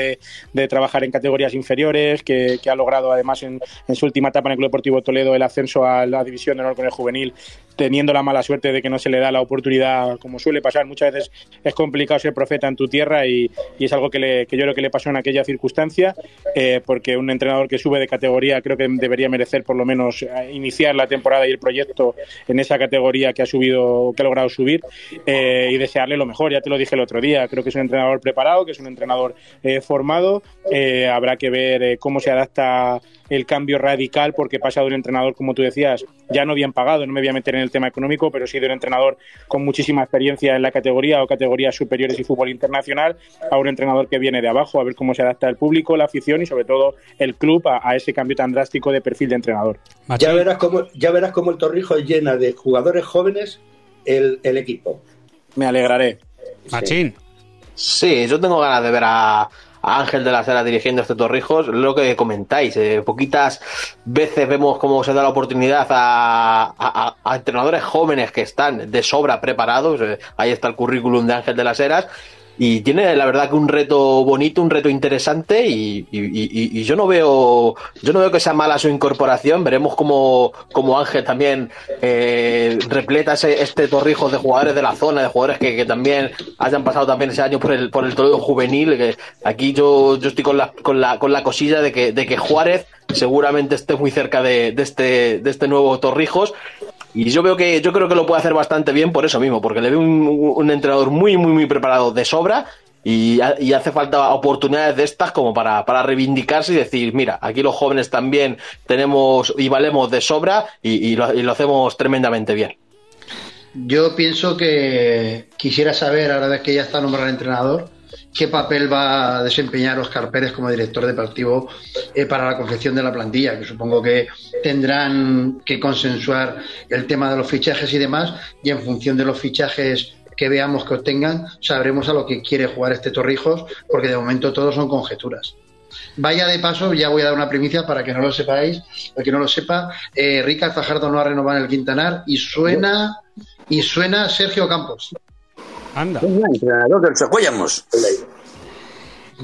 de, trabajar en categorías inferiores, que, ha logrado además en, su última etapa en el Club Deportivo Toledo el ascenso a la división de honor con el juvenil, teniendo la mala suerte de que no se le da la oportunidad, como suele pasar. Muchas veces es complicado ser profeta en tu tierra y, es algo que, yo creo que le pasó en aquella circunstancia, eh, porque un entrenador que sube de categoría creo que debería merecer por lo menos eh, iniciar la temporada y el proyecto en esa categoría que ha subido, que ha logrado subir eh, y desearle lo mejor. Ya te lo dije el otro día, creo que es un entrenador preparado, que es un entrenador formado. Habrá que ver cómo se adapta el cambio radical, porque pasa de un entrenador, como tú decías, ya no bien pagado, no me voy a meter en el tema económico, pero sí de un entrenador con muchísima experiencia en la categoría o categorías superiores y fútbol internacional, a un entrenador que viene de abajo, a ver cómo se adapta el público, la afición y sobre todo el club a, ese cambio tan drástico de perfil de entrenador. Ya verás cómo, ya verás cómo el Torrijo llena de jugadores jóvenes el, equipo. Me alegraré. Machín. Sí, yo tengo ganas de ver a, Ángel de la Sera dirigiendo este Torrijos. Lo que comentáis, eh, poquitas veces vemos cómo se da la oportunidad a, entrenadores jóvenes que están de sobra preparados. Eh, ahí está el currículum de Ángel de las Heras. Y tiene la verdad que un reto bonito, un reto interesante y, yo no veo yo no veo que sea mala su incorporación. Veremos cómo, cómo Ángel también eh, repleta ese- este torrijo de jugadores de la zona, de jugadores que, que también hayan pasado también ese año por el, por el Toledo juvenil. Que aquí yo, yo estoy con la, con la, con la cosilla de que, de que Juárez seguramente esté muy cerca de, de este, de este nuevo Torrijos. Y yo veo que yo creo que lo puede hacer bastante bien por eso mismo, porque le veo un, entrenador muy, muy, muy preparado de sobra y, y hace falta oportunidades de estas como para, para reivindicarse y decir, mira, aquí los jóvenes también tenemos y valemos de sobra y, y lo, hacemos tremendamente bien. Yo pienso que quisiera saber, ahora que ya está nombrado entrenador, qué papel va a desempeñar Oscar Pérez como director deportivo eh, para la confección de la plantilla, que supongo que tendrán que consensuar el tema de los fichajes y demás, y en función de los fichajes que veamos que obtengan, sabremos a lo que quiere jugar este Torrijos, porque de momento todos son conjeturas. Vaya de paso, ya voy a dar una primicia para que no lo sepáis, el que no lo sepa, eh, Ricard Fajardo no ha renovado en el Quintanar y suena y suena Sergio Campos. Anda. entrenador del.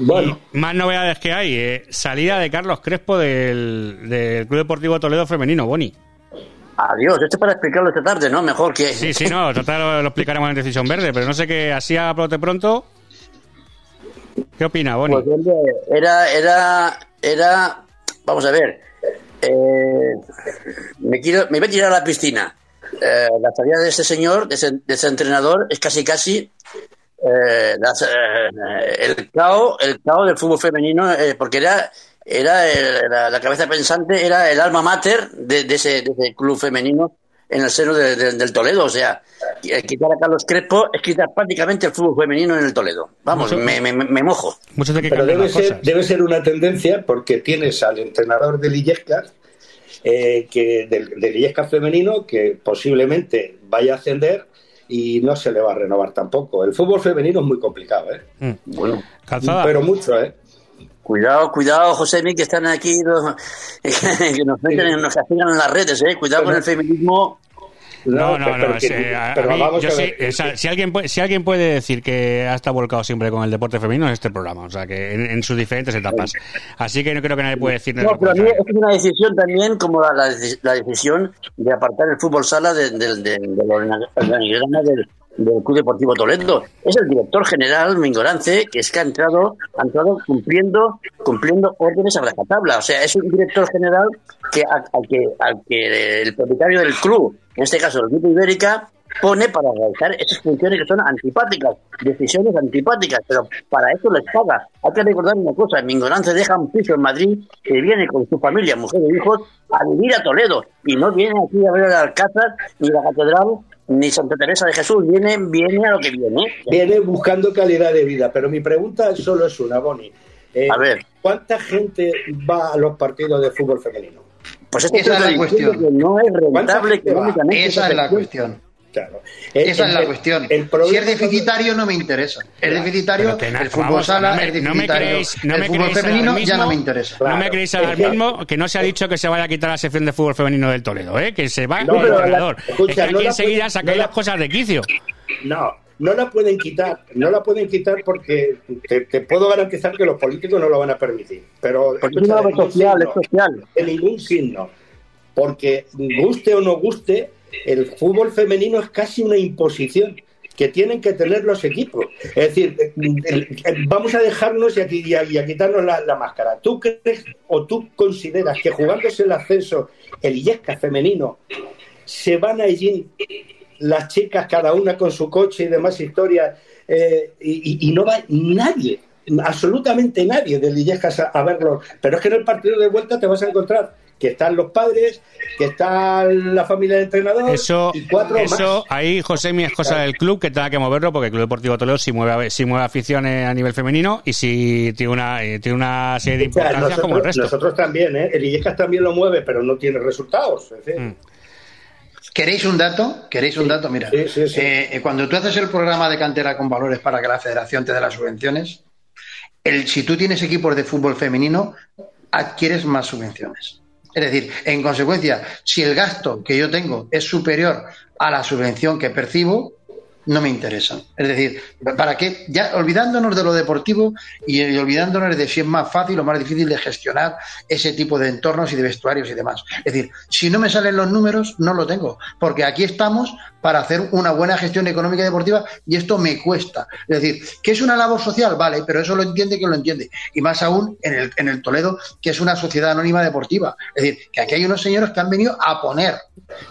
Bueno, Y más novedades que hay. eh, salida de Carlos Crespo del, del Club Deportivo Toledo Femenino, Boni. Adiós, esto es para explicarlo esta tarde, ¿no? Mejor que... Sí, sí, no, total lo, lo explicaremos en Decisión Verde, pero no sé qué, así a brote pronto. ¿Qué opina, Boni? Pues, era, era, era, vamos a ver, eh, me quiero, me voy a tirar a la piscina. Eh, la salida de ese señor, de ese, de ese entrenador, es casi casi eh, las, eh, el caos, el caos del fútbol femenino, eh, porque era, era el- la, la cabeza pensante, era el alma mater de, de ese, de ese club femenino en el seno de- de- del Toledo. O sea, quitar a Carlos Crespo es quitar prácticamente el fútbol femenino en el Toledo. Vamos, me, me, me mojo. De pero debe ser, debe ser una tendencia porque tienes al entrenador del Illescas, eh, que, del, del femenino, que posiblemente vaya a ascender y no se le va a renovar tampoco. El fútbol femenino es muy complicado, ¿eh? Mm. Bueno, Calzada. pero mucho, ¿eh? cuidado, cuidado, José que están aquí los, (laughs) que nos meten, nos castigan en las redes, eh. Cuidado con el feminismo. No, no, no. pero es, que- eh, a- a pero mí, vamos yo a sí, ver, o sea, si, alguien puede, si alguien puede decir que ha estado volcado siempre con el deporte femenino es este programa, o sea, que en, en sus diferentes etapas. Así que no creo que nadie puede decir. No, pero a mí es una decisión también como la, la deci- la decisión de apartar el fútbol sala de, de, de, de organigrama del, Club Deportivo Toledo. Es el director general Mingorance que es que ha entrado, ha entrado cumpliendo, cumpliendo órdenes a rajatabla. O sea, es un director general que al, al que al que el propietario del club, en este caso el Grupo Ibérica, pone para realizar esas funciones que son antipáticas, decisiones antipáticas, pero para eso les paga. Hay que recordar una cosa, Mingorance deja un piso en Madrid que viene con su familia, mujer e hijos, a vivir a Toledo y no viene aquí a ver el Alcázar, ni la Catedral, ni Santa Teresa de Jesús, viene, viene a lo que viene. Viene buscando calidad de vida, pero mi pregunta solo es una, Boni. Eh, A ver. ¿Cuánta gente va a los partidos de fútbol femenino? Pues Esa es la cuestión. que no es ¿Cuánta rentable económicamente. Esa es la cuestión. Claro. Esa El- es la el- cuestión. El si es deficitario no me interesa. Es deficitario, el fútbol vamos, sala no me- es no me deficitario. creéis- no el me fútbol femenino ya mismo- no me interesa. no me creéis ahora mismo que no se ha dicho que se vaya a quitar la sección de fútbol femenino del Toledo, ¿eh? que se va No, el pero la- entrenador. escucha, es que aquí no la enseguida puede- sacáis no la- las cosas de quicio. No, no la pueden quitar, no la pueden quitar porque te, te puedo garantizar que los políticos no lo van a permitir. Pero es una obra social, signo, es social. de ningún signo, porque guste o no guste, el fútbol femenino es casi una imposición que tienen que tener los equipos. Es decir, vamos a dejarnos y a, y a- quitarnos la, máscara. ¿Tú crees o tú consideras que jugándose el ascenso, el Illesca femenino, se van allí las chicas, cada una con su coche y demás historias, eh, y no va nadie, absolutamente nadie del Illescas a, a verlo. Pero es que en el partido de vuelta te vas a encontrar que están los padres, que está la familia del entrenador Eso, y cuatro eso más. ahí, José, mi es cosa del club que tenga que moverlo porque el Club Deportivo Toledo sí mueve, sí mueve aficiones a nivel femenino y sí tiene una, eh, tiene una serie de O sea, importancias como el nosotros, resto. nosotros también, ¿eh? El Illescas también lo mueve, pero no tiene resultados. Es decir, Mm. ¿Queréis un dato? ¿Queréis un dato? Mira, Sí, sí, sí. eh, eh, cuando tú haces el programa de cantera con valores para que la federación te dé las subvenciones, el, si tú tienes equipos de fútbol femenino, adquieres más subvenciones. Es decir, en consecuencia, si el gasto que yo tengo es superior a la subvención que percibo, no me interesan. Es decir, ¿para qué? Ya olvidándonos de lo deportivo y, olvidándonos de si es más fácil o más difícil de gestionar ese tipo de entornos y de vestuarios y demás. Es decir, si no me salen los números, no lo tengo, porque aquí estamos para hacer una buena gestión económica y deportiva y esto me cuesta. Es decir, que es una labor social, vale, pero eso lo entiende quien lo entiende. Y más aún en el, en el Toledo, que es una sociedad anónima deportiva. Es decir, que aquí hay unos señores que han venido a poner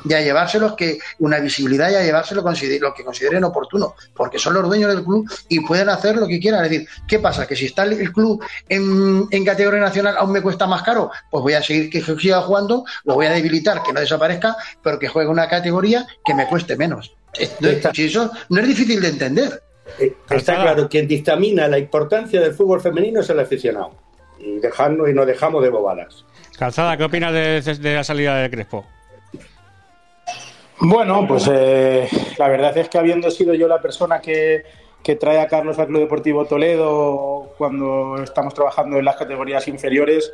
y a llevárselos que una visibilidad y a llevárselo lo que consideren oportuno, porque son los dueños del club y pueden hacer lo que quieran. Es decir, ¿qué pasa? Que si está el club en, en categoría nacional aún me cuesta más caro, pues voy a seguir que siga jugando, lo voy a debilitar, que no desaparezca, pero que juegue una categoría que me cueste menos. Si eso no es difícil de entender. Eh, está claro, quien dictamina la importancia del fútbol femenino es el aficionado. Y, dejarnos, y no dejamos de bobadas. Calzada, ¿qué opinas de, la salida de Crespo? Bueno, pues eh, la verdad es que habiendo sido yo la persona que, que trae a Carlos al Club Deportivo Toledo cuando estamos trabajando en las categorías inferiores,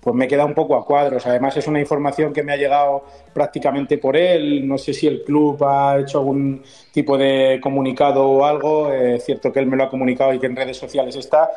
pues me queda un poco a cuadros. Además es una información que me ha llegado prácticamente por él. No sé si el club ha hecho algún tipo de comunicado o algo. Es cierto que él me lo ha comunicado y que en redes sociales está.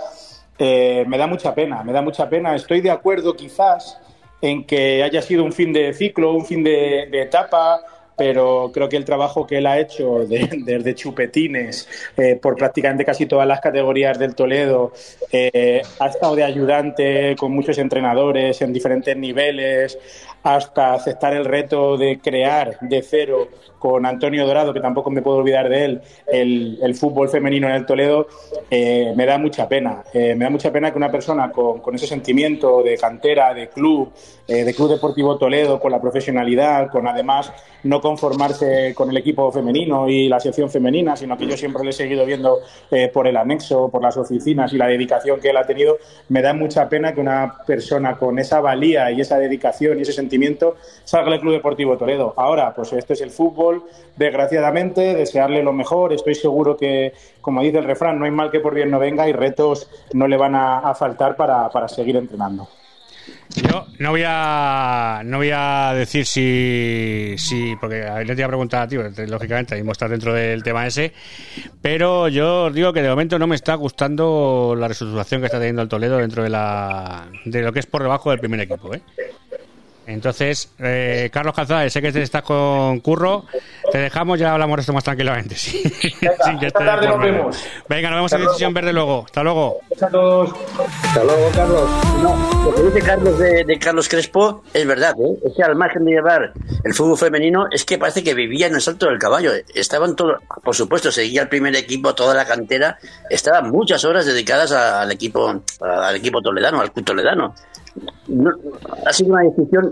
Eh, me da mucha pena, me da mucha pena. Estoy de acuerdo quizás en que haya sido un fin de ciclo, un fin de etapa, pero creo que el trabajo que él ha hecho desde chupetines eh, por prácticamente casi todas las categorías del Toledo, eh, ha estado de ayudante con muchos entrenadores en diferentes niveles, hasta aceptar el reto de crear de cero con Antonio Dorado, que tampoco me puedo olvidar de él, el, fútbol femenino en el Toledo, eh, me da mucha pena. Eh, me da mucha pena que una persona con, ese sentimiento de cantera, de club, de Club Deportivo Toledo, con la profesionalidad, con además no conformarse con el equipo femenino y la sección femenina, sino que yo siempre le he seguido viendo por el anexo, por las oficinas y la dedicación que él ha tenido, me da mucha pena que una persona con esa valía y esa dedicación y ese sentimiento salga del Club Deportivo Toledo. Ahora, pues este es el fútbol desgraciadamente, desearle lo mejor. Estoy seguro que, como dice el refrán, no hay mal que por bien no venga y retos no le van a, faltar para, para seguir entrenando. Yo no voy a no voy a decir si, si porque a le te iba a preguntar a ti, lógicamente ahí estás dentro del tema ese, pero yo os digo que de momento no me está gustando la reestructuración que está teniendo el Toledo dentro de la de lo que es por debajo del primer equipo, ¿eh? Entonces, eh, Carlos Calzada, sé que estás con Curro, te dejamos, ya hablamos de esto más tranquilamente. (laughs) Sí. esta tarde nos vemos. Venga, nos vemos en Decisión Verde luego. Hasta luego. Hasta luego, Carlos. No, lo que dice Carlos de, Carlos Crespo es verdad, ¿eh? es que al margen de llevar el fútbol femenino, es que parece que vivía en el salto del caballo. Estaban todos, por supuesto, seguía el primer equipo, toda la cantera, estaban muchas horas dedicadas al equipo, al equipo toledano, al club toledano ha sido una decisión.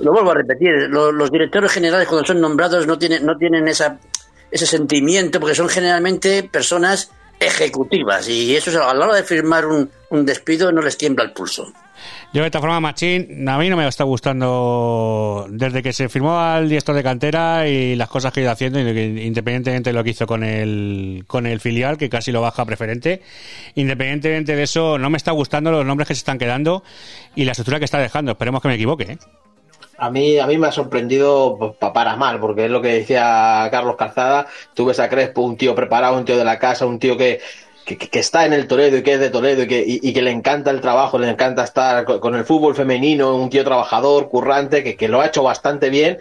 Lo vuelvo a repetir, los, directores generales cuando son nombrados no tienen, no tienen ese sentimiento porque son generalmente personas ejecutivas y eso a la hora de firmar un, un despido no les tiembla el pulso. Yo de esta forma, Machín, a mí no me está gustando desde que se firmó al director de cantera y las cosas que ha ido haciendo, independientemente de lo que hizo con el, con el filial, que casi lo baja a preferente. Independientemente de eso, no me está gustando los nombres que se están quedando y la estructura que está dejando. Esperemos que me equivoque. ¿eh? A mí, a mí me ha sorprendido para mal, porque es lo que decía Carlos Calzada. Tú ves a Crespo, un tío preparado, un tío de la casa, un tío que, que, está en el Toledo y que es de Toledo y que, y, que le encanta el trabajo, le encanta estar con, el fútbol femenino, un tío trabajador, currante, que, que lo ha hecho bastante bien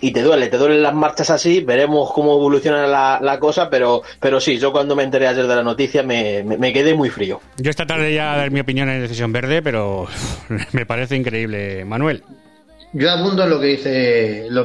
y te duele, te duelen las marchas así, veremos cómo evoluciona la, la, cosa, pero, pero sí, yo cuando me enteré ayer de la noticia me, me, quedé muy frío. Yo esta tarde ya dar mi opinión en Decisión Verde, pero (laughs) me parece increíble, Manuel. Yo abundo en lo que dice lo.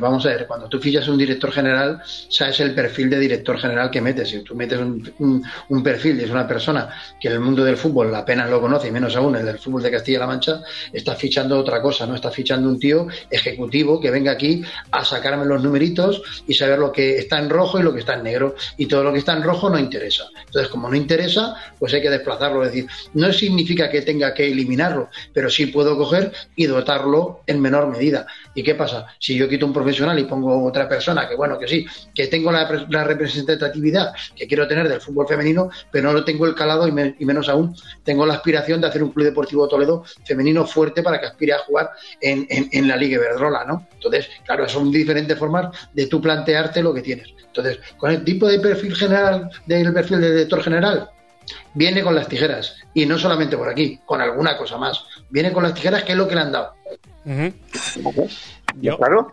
Vamos a ver, cuando tú fichas un director general, sabes el perfil de director general que metes. Si tú metes un, perfil y es una persona que en el mundo del fútbol apenas lo conoce, y menos aún el del fútbol de Castilla-La Mancha, está fichando otra cosa, ¿no? Está fichando un tío ejecutivo que venga aquí a sacarme los numeritos y saber lo que está en rojo y lo que está en negro. Y todo lo que está en rojo no interesa. Entonces, como no interesa, pues hay que desplazarlo. Es decir, no significa que tenga que eliminarlo, pero sí puedo coger y dotarlo en menor medida. ¿Y qué pasa? Si yo quito un profesional y pongo otra persona, que bueno, que sí, que tengo la, la representatividad que quiero tener del fútbol femenino, pero no tengo el calado y, menos aún tengo la aspiración de hacer un club deportivo Toledo femenino fuerte para que aspire a jugar en, en, la Liga Iberdrola, ¿no? Entonces, claro, son diferentes formas de tú plantearte lo que tienes. Entonces, con el tipo de perfil general, del perfil de director general, viene con las tijeras. Y no solamente por aquí, con alguna cosa más. Viene con las tijeras, que es lo que le han dado. claro.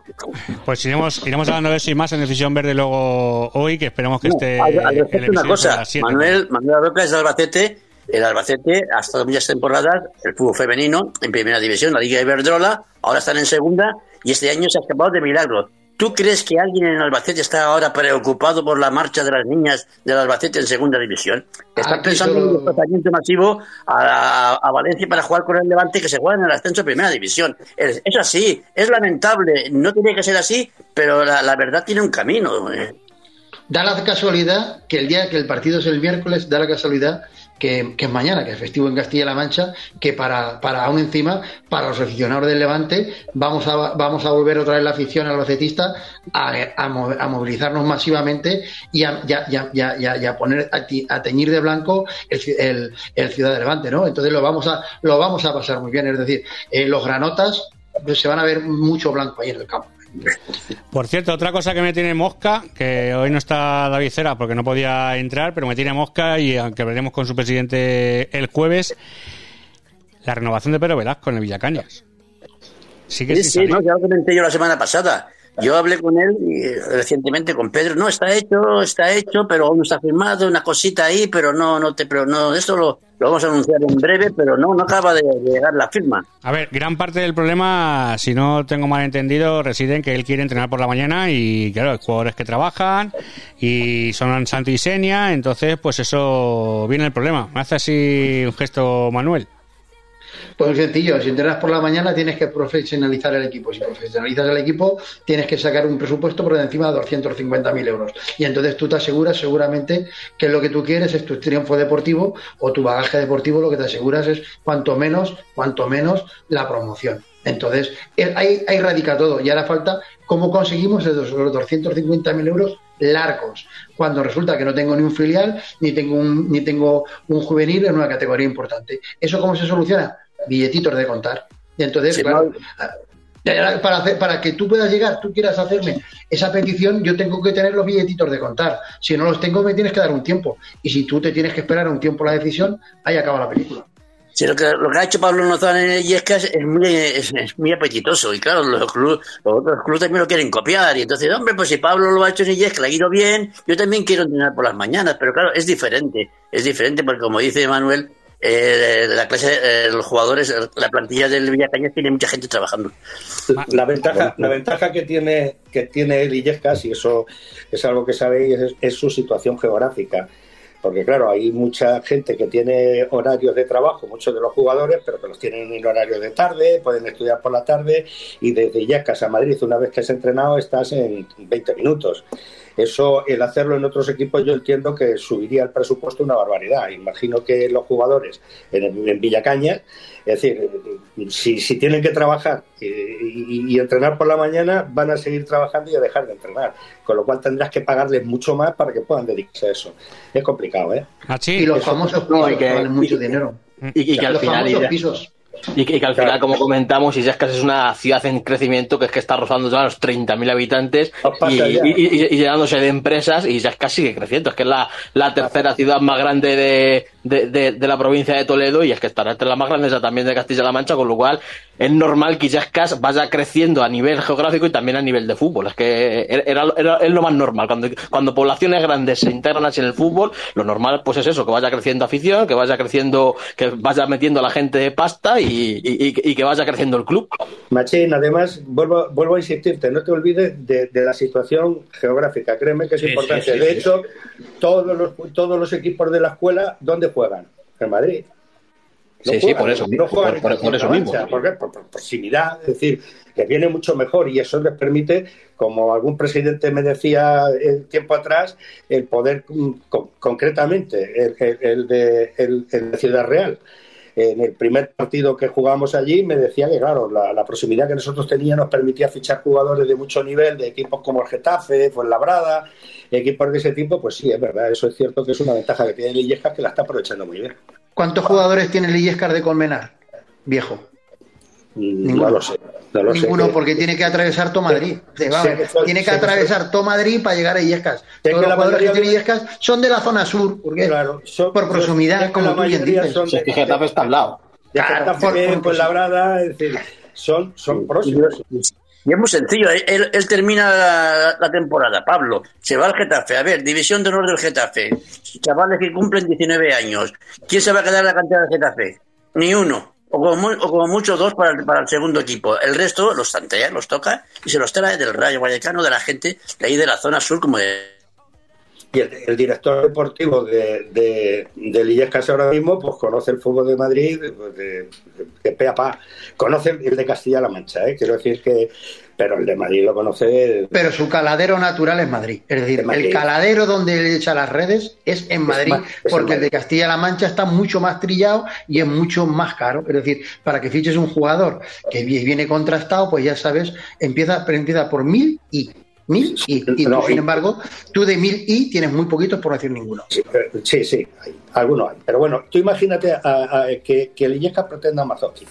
Pues iremos, iremos hablando de eso y más en Decisión Verde luego hoy, que esperemos que esté. en una cosa, Manuel, Manuel Roca es de Albacete. El Albacete ha estado muchas temporadas, el fútbol femenino, en primera división, la Liga Iberdrola, ahora están en segunda y este año se ha escapado de milagro. ¿Tú crees que alguien en Albacete está ahora preocupado por la marcha de las niñas del Albacete en segunda división? Están pensando en un desplazamiento masivo a, Valencia para jugar con el Levante que se juega en el ascenso de primera división. Es, así, es lamentable, no tiene que ser así, pero la, verdad tiene un camino. Eh. Da la casualidad que el día que el partido es el miércoles, da la casualidad que, es mañana, que es festivo en Castilla-La Mancha, que para, para aún encima, para los aficionados del Levante, vamos a, vamos a volver otra vez la afición albacetista a, a, a movilizarnos masivamente y a, ya, poner a, teñir de blanco el, el, Ciudad de Levante, ¿no? Entonces lo vamos a, lo vamos a pasar muy bien, es decir, eh, los granotas pues, se van a ver mucho blanco ahí en el campo. Por cierto, otra cosa que me tiene mosca, que hoy no está David Cera porque no podía entrar, pero me tiene mosca y aunque veremos con su presidente el jueves, la renovación de Pedro Velasco en el Villacañas. sí, sí, no, ya lo comenté yo la semana pasada. Yo hablé con él recientemente con Pedro, no, está hecho, está hecho, pero aún no está firmado, una cosita ahí, pero no, no te, pero no, esto lo, lo vamos a anunciar en breve, pero no, no acaba de, llegar la firma. A ver, gran parte del problema, si no tengo mal entendido, reside en que él quiere entrenar por la mañana y, claro, hay jugadores que trabajan y son santo y entonces, pues eso viene el problema. Me hace así un gesto, Manuel. Pues muy sencillo, si entrenas por la mañana tienes que profesionalizar el equipo. Si profesionalizas el equipo, tienes que sacar un presupuesto por encima de 250.000 euros. Y entonces tú te aseguras seguramente que lo que tú quieres es tu triunfo deportivo o tu bagaje deportivo, lo que te aseguras es cuanto menos, cuanto menos la promoción. Entonces, eh, ahí, radica todo. Y ahora falta cómo conseguimos esos 250.000 euros largos, cuando resulta que no tengo ni un filial, ni tengo un, ni tengo un juvenil en una categoría importante. ¿Eso cómo se soluciona? Billetitos de contar. Y entonces, claro, para, hacer, para que tú puedas llegar, tú quieras hacerme esa petición, yo tengo que tener los billetitos de contar. Si no los tengo, me tienes que dar un tiempo. Y si tú te tienes que esperar un tiempo la decisión, ahí acaba la película. Sí, lo que, lo que ha hecho Pablo Nozán en el Yescas es muy, es, muy apetitoso. Y claro, los, clubes, los otros clubes también lo quieren copiar. Y entonces, hombre, pues si Pablo lo ha hecho en el Yescas, le ha ido bien, yo también quiero entrenar por las mañanas. Pero claro, es diferente. Es diferente porque, como dice Manuel, eh, la clase, eh, los jugadores, la plantilla del Villacañas tiene mucha gente trabajando. La ventaja, la ventaja que tiene que tiene el Illescas, y eso es algo que sabéis, es, su situación geográfica. Porque claro, hay mucha gente que tiene horarios de trabajo, muchos de los jugadores, pero que los tienen en horario de tarde, pueden estudiar por la tarde y desde Illescas a Madrid, una vez que has entrenado, estás en 20 minutos. Eso, el hacerlo en otros equipos, yo entiendo que subiría el presupuesto una barbaridad. Imagino que los jugadores en, en Villacaña, es decir, si, si tienen que trabajar y, entrenar por la mañana, van a seguir trabajando y a dejar de entrenar. Con lo cual tendrás que pagarles mucho más para que puedan dedicarse a eso. Es complicado, ¿eh? Ah, y los famosos pisos que, valen mucho dinero. Y, que al final. pisos y que, al final, como comentamos, Illescas es una ciudad en crecimiento que es que está rozando ya los 30.000 habitantes y, y, llenándose de empresas y Illescas sigue creciendo. Es que es la, la tercera ciudad más grande de, de, de, la provincia de Toledo y es que estará entre las más grandes también de Castilla-La Mancha, con lo cual es normal que Illescas vaya creciendo a nivel geográfico y también a nivel de fútbol. Es que era, era, es lo más normal. Cuando, cuando poblaciones grandes se integran así en el fútbol, lo normal pues es eso, que vaya creciendo afición, que vaya creciendo, que vaya metiendo a la gente de pasta y y, que vaya creciendo el club. Machín, además, vuelvo, vuelvo a insistirte, no te olvides de, la situación geográfica, créeme que es importante. de hecho, todos, los, todos los equipos de la escuela, ¿dónde juegan? En Madrid. sí, sí, por eso, no juegan por, eso mismo. Por, proximidad, es decir, que viene mucho mejor y eso les permite, como algún presidente me decía el tiempo atrás, el poder concretamente, el, el, de, el, de Ciudad Real en el primer partido que jugamos allí me decía que, claro, la, proximidad que nosotros teníamos nos permitía fichar jugadores de mucho nivel, de equipos como el Getafe, Fuenlabrada, equipos de ese tipo, pues sí, es verdad, eso es cierto que es una ventaja que tiene Lillescas que la está aprovechando muy bien. ¿Cuántos jugadores tiene Lillescas de Colmenar, viejo? Ninguno. No lo sé. Ninguno, porque tiene que atravesar todo Madrid. tiene que atravesar todo Madrid para llegar a Illescas. Todos los jugadores que tiene Illescas son de la zona sur, porque claro, por proximidad, como tú bien dices. Son de, Getafe está al lado. Claro, por, por, Labrada, es decir, son, son próximos. Y es muy sencillo, él, él termina la, la, temporada, Pablo, se va al Getafe, a ver, división de honor del Getafe, chavales que cumplen 19 años, ¿quién se va a quedar en la cantidad del Getafe? Ni uno o como, o como mucho dos para el, para el, segundo equipo. El resto los tantea, los toca y se los trae del Rayo Vallecano, de la gente de ahí de la zona sur, como. Y el, director deportivo de, de, de ahora mismo, pues conoce el fútbol de Madrid de, de, a pa. Conoce el de Castilla-La Mancha, ¿eh? Quiero decir que pero el de Madrid lo conoce. Pero su caladero natural es Madrid. Es decir, el caladero donde le echa las redes es en Madrid, porque el de Castilla-La Mancha está mucho más trillado y es mucho más caro. Es decir, para que fiches un jugador que viene contrastado, pues ya sabes, empieza, empieza por mil y mil y, y sin embargo, tú de mil y tienes muy poquitos por decir ninguno. Sí, sí, hay, algunos hay. Pero bueno, tú imagínate a, que, que el Illesca pretenda a Mazotti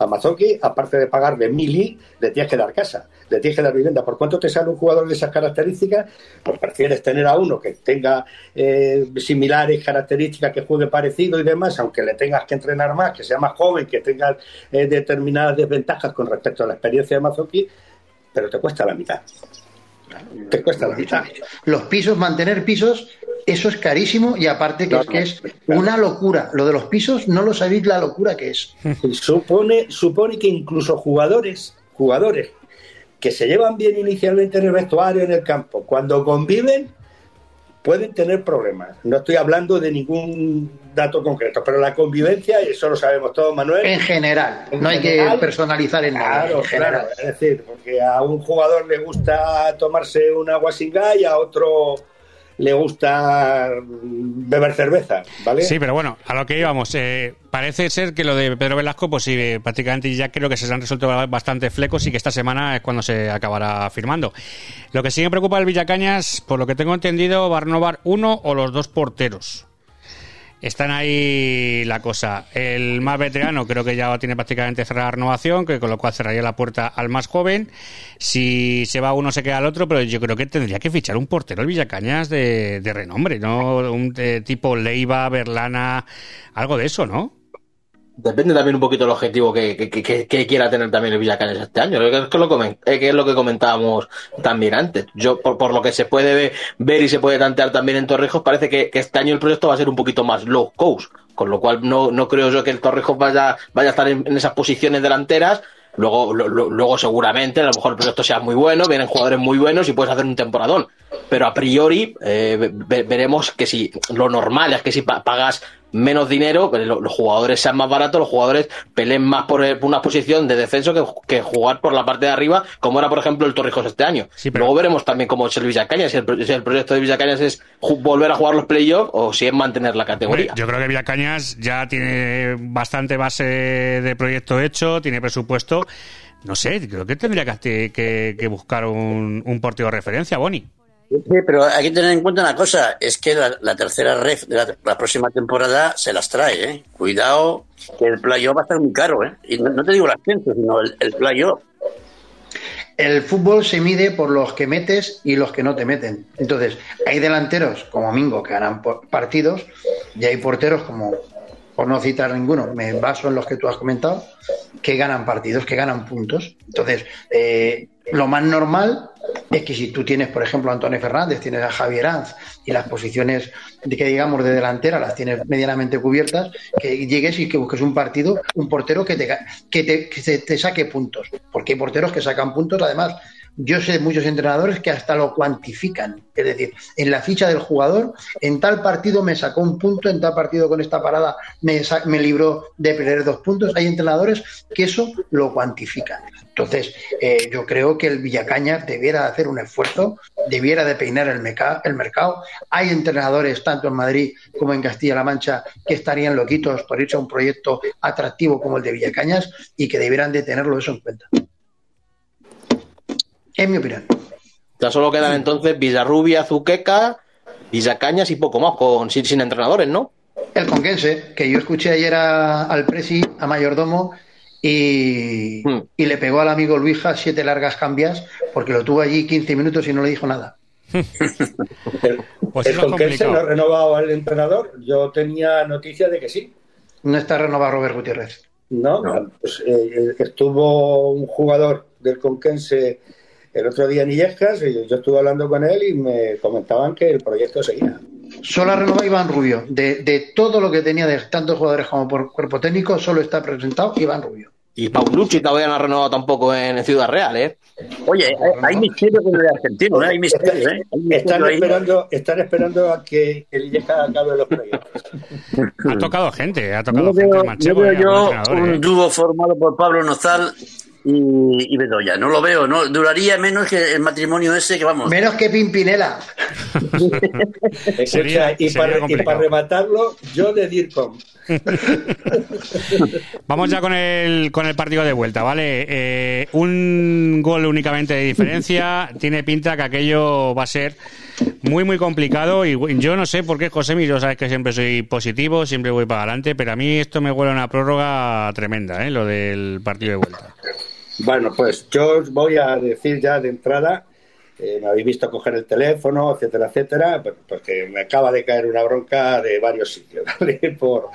a Mazoki, aparte de pagarle mili, le tienes que dar casa, le tienes que dar vivienda. ¿Por cuánto te sale un jugador de esas características? Pues prefieres tener a uno que tenga eh, similares características, que juegue parecido y demás, aunque le tengas que entrenar más, que sea más joven, que tenga eh, determinadas desventajas con respecto a la experiencia de Mazoki, pero te cuesta la mitad. Te cuesta la mitad. Los pisos, mantener pisos, eso es carísimo y aparte que es que es una locura. Lo de los pisos no lo sabéis la locura que es. Supone, supone que incluso jugadores, jugadores que se llevan bien inicialmente en el vestuario, en el campo, cuando conviven, pueden tener problemas. No estoy hablando de ningún dato concreto, pero la convivencia, eso lo sabemos todos, Manuel. En general, no hay que personalizar en nada. Claro, claro. Es decir, porque a un jugador le gusta tomarse un agua sin gas y a otro le gusta beber cerveza, ¿vale? Sí, pero bueno, a lo que íbamos, eh, parece ser que lo de Pedro Velasco, pues sí, prácticamente ya creo que se han resuelto bastante flecos y que esta semana es cuando se acabará firmando. Lo que sí me preocupa el Villacañas, por lo que tengo entendido, renovar uno o los dos porteros. Están ahí la cosa. El más veterano creo que ya tiene prácticamente cerrada renovación, que con lo cual cerraría la puerta al más joven. Si se va uno, se queda el otro, pero yo creo que tendría que fichar un portero el Villacañas de, de renombre, ¿no? Un tipo Leiva, Berlana, algo de eso, ¿no? Depende también un poquito del objetivo que, quiera tener también el Villacañas este año. Es que, lo eh, que es lo que comentábamos también antes. Yo, por, lo que se puede ver y se puede tantear también en Torrijos, parece que, este año el proyecto va a ser un poquito más low cost. Con lo cual no, no creo yo que el Torrijos vaya, vaya a estar en, esas posiciones delanteras. Luego, luego seguramente a lo mejor el proyecto sea muy bueno, vienen jugadores muy buenos y puedes hacer un temporadón. Pero a priori eh, veremos que si lo normal es que si pagas menos dinero, los jugadores sean más baratos, los jugadores peleen más por, una posición de descenso que, jugar por la parte de arriba, como era, por ejemplo, el Torrijos este año. Luego veremos también cómo es el Villacañas, si el, proyecto de Villacañas es volver a jugar los playoffs o si es mantener la categoría. yo creo que Villacañas ya tiene bastante base de proyecto hecho, tiene presupuesto. No sé, creo que tendría que, buscar un, un portero de referencia, Boni. Sí, pero hay que tener en cuenta una cosa, es que la, tercera ref de la, próxima temporada se las trae, ¿eh? Cuidado, que el playoff va a estar muy caro, ¿eh? Y no, te digo el ascenso, sino el, el playoff. El fútbol se mide por los que metes y los que no te meten. Entonces, hay delanteros como Mingo que ganan partidos y hay porteros como, por no citar ninguno, me baso en los que tú has comentado, que ganan partidos, que ganan puntos. Entonces, eh, lo más normal es que si tú tienes, por ejemplo, a Antonio Fernández, tienes a Javier Anz y las posiciones de que digamos de delantera las tienes medianamente cubiertas, que llegues y que busques un partido, un portero que te, que que te saque puntos. Porque hay porteros que sacan puntos, además, yo sé muchos entrenadores que hasta lo cuantifican. Es decir, en la ficha del jugador, en tal partido me sacó un punto, en tal partido con esta parada me, me libró de perder dos puntos. Hay entrenadores que eso lo cuantifican. Entonces, eh, yo creo que el Villacañas debiera hacer un esfuerzo, debiera de peinar el, el mercado. Hay entrenadores, tanto en Madrid como en Castilla-La Mancha, que estarían loquitos por irse a un proyecto atractivo como el de Villacañas y que debieran de tenerlo eso en cuenta. En mi opinión. Ya solo quedan entonces Villarrubia, Zuqueca, Villacañas y poco más, con, sin, entrenadores, ¿no? El Conquense, que yo escuché ayer al Presi, a Mayordomo, y, hmm. y, le pegó al amigo Luija siete largas cambias porque lo tuvo allí 15 minutos y no le dijo nada. (laughs) pues ¿El Conquense no ha renovado al entrenador? Yo tenía noticia de que sí. No está renovado Robert Gutiérrez. No, Pues, eh, estuvo un jugador del Conquense el otro día en Illescas y yo estuve hablando con él y me comentaban que el proyecto seguía. Solo ha renovado Iván Rubio. De, todo lo que tenía de tantos jugadores como por cuerpo técnico, solo está presentado Iván Rubio. Y Paulucci todavía no ha renovado tampoco en Ciudad Real, ¿eh? Oye, hay, misterio con el argentino, ¿eh? Hay misterio, ¿eh? están, esperando, están esperando a que el Illescas acabe los proyectos. ha tocado gente, ha tocado gente. Veo, yo veo yo un ¿eh? dúo formado por Pablo Nozal y, y, Bedoya. No lo veo, no duraría menos que el matrimonio ese que vamos. Menos que Pimpinela. (laughs) y, para, rematarlo, yo de DIRCOM. (laughs) Vamos ya con el, con el partido de vuelta, ¿vale? Eh, un gol únicamente de diferencia. Tiene pinta que aquello va a ser muy, muy complicado. Y yo no sé por qué, José, yo sabes que siempre soy positivo, siempre voy para adelante, pero a mí esto me huele a una prórroga tremenda, ¿eh? Lo del partido de vuelta. Bueno, pues yo os voy a decir ya de entrada, eh, me habéis visto coger el teléfono, etcétera, etcétera, porque me acaba de caer una bronca de varios sitios, (laughs) ¿vale? Por,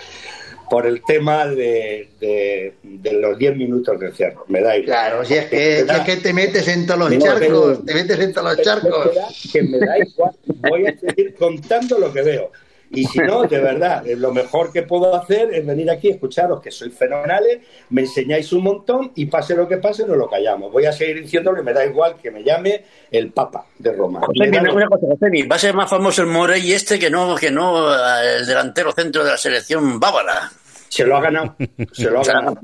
por el tema de, de, los 10 minutos de cierre. Me da igual. Claro, si es que, es que te metes en todos los charcos, te metes en todos los charcos. Que me da igual, voy a seguir contando lo que veo. Y si no, de verdad, lo mejor que puedo hacer es venir aquí, escucharos que sois fenomenales, me enseñáis un montón y pase lo que pase, no lo callamos. Voy a seguir diciéndole, me da igual que me llame el Papa de Roma. va a ser más famoso el Morey este que no, que no el delantero centro de la selección bávara. Se lo ha ganado, se lo ha (laughs) ganado.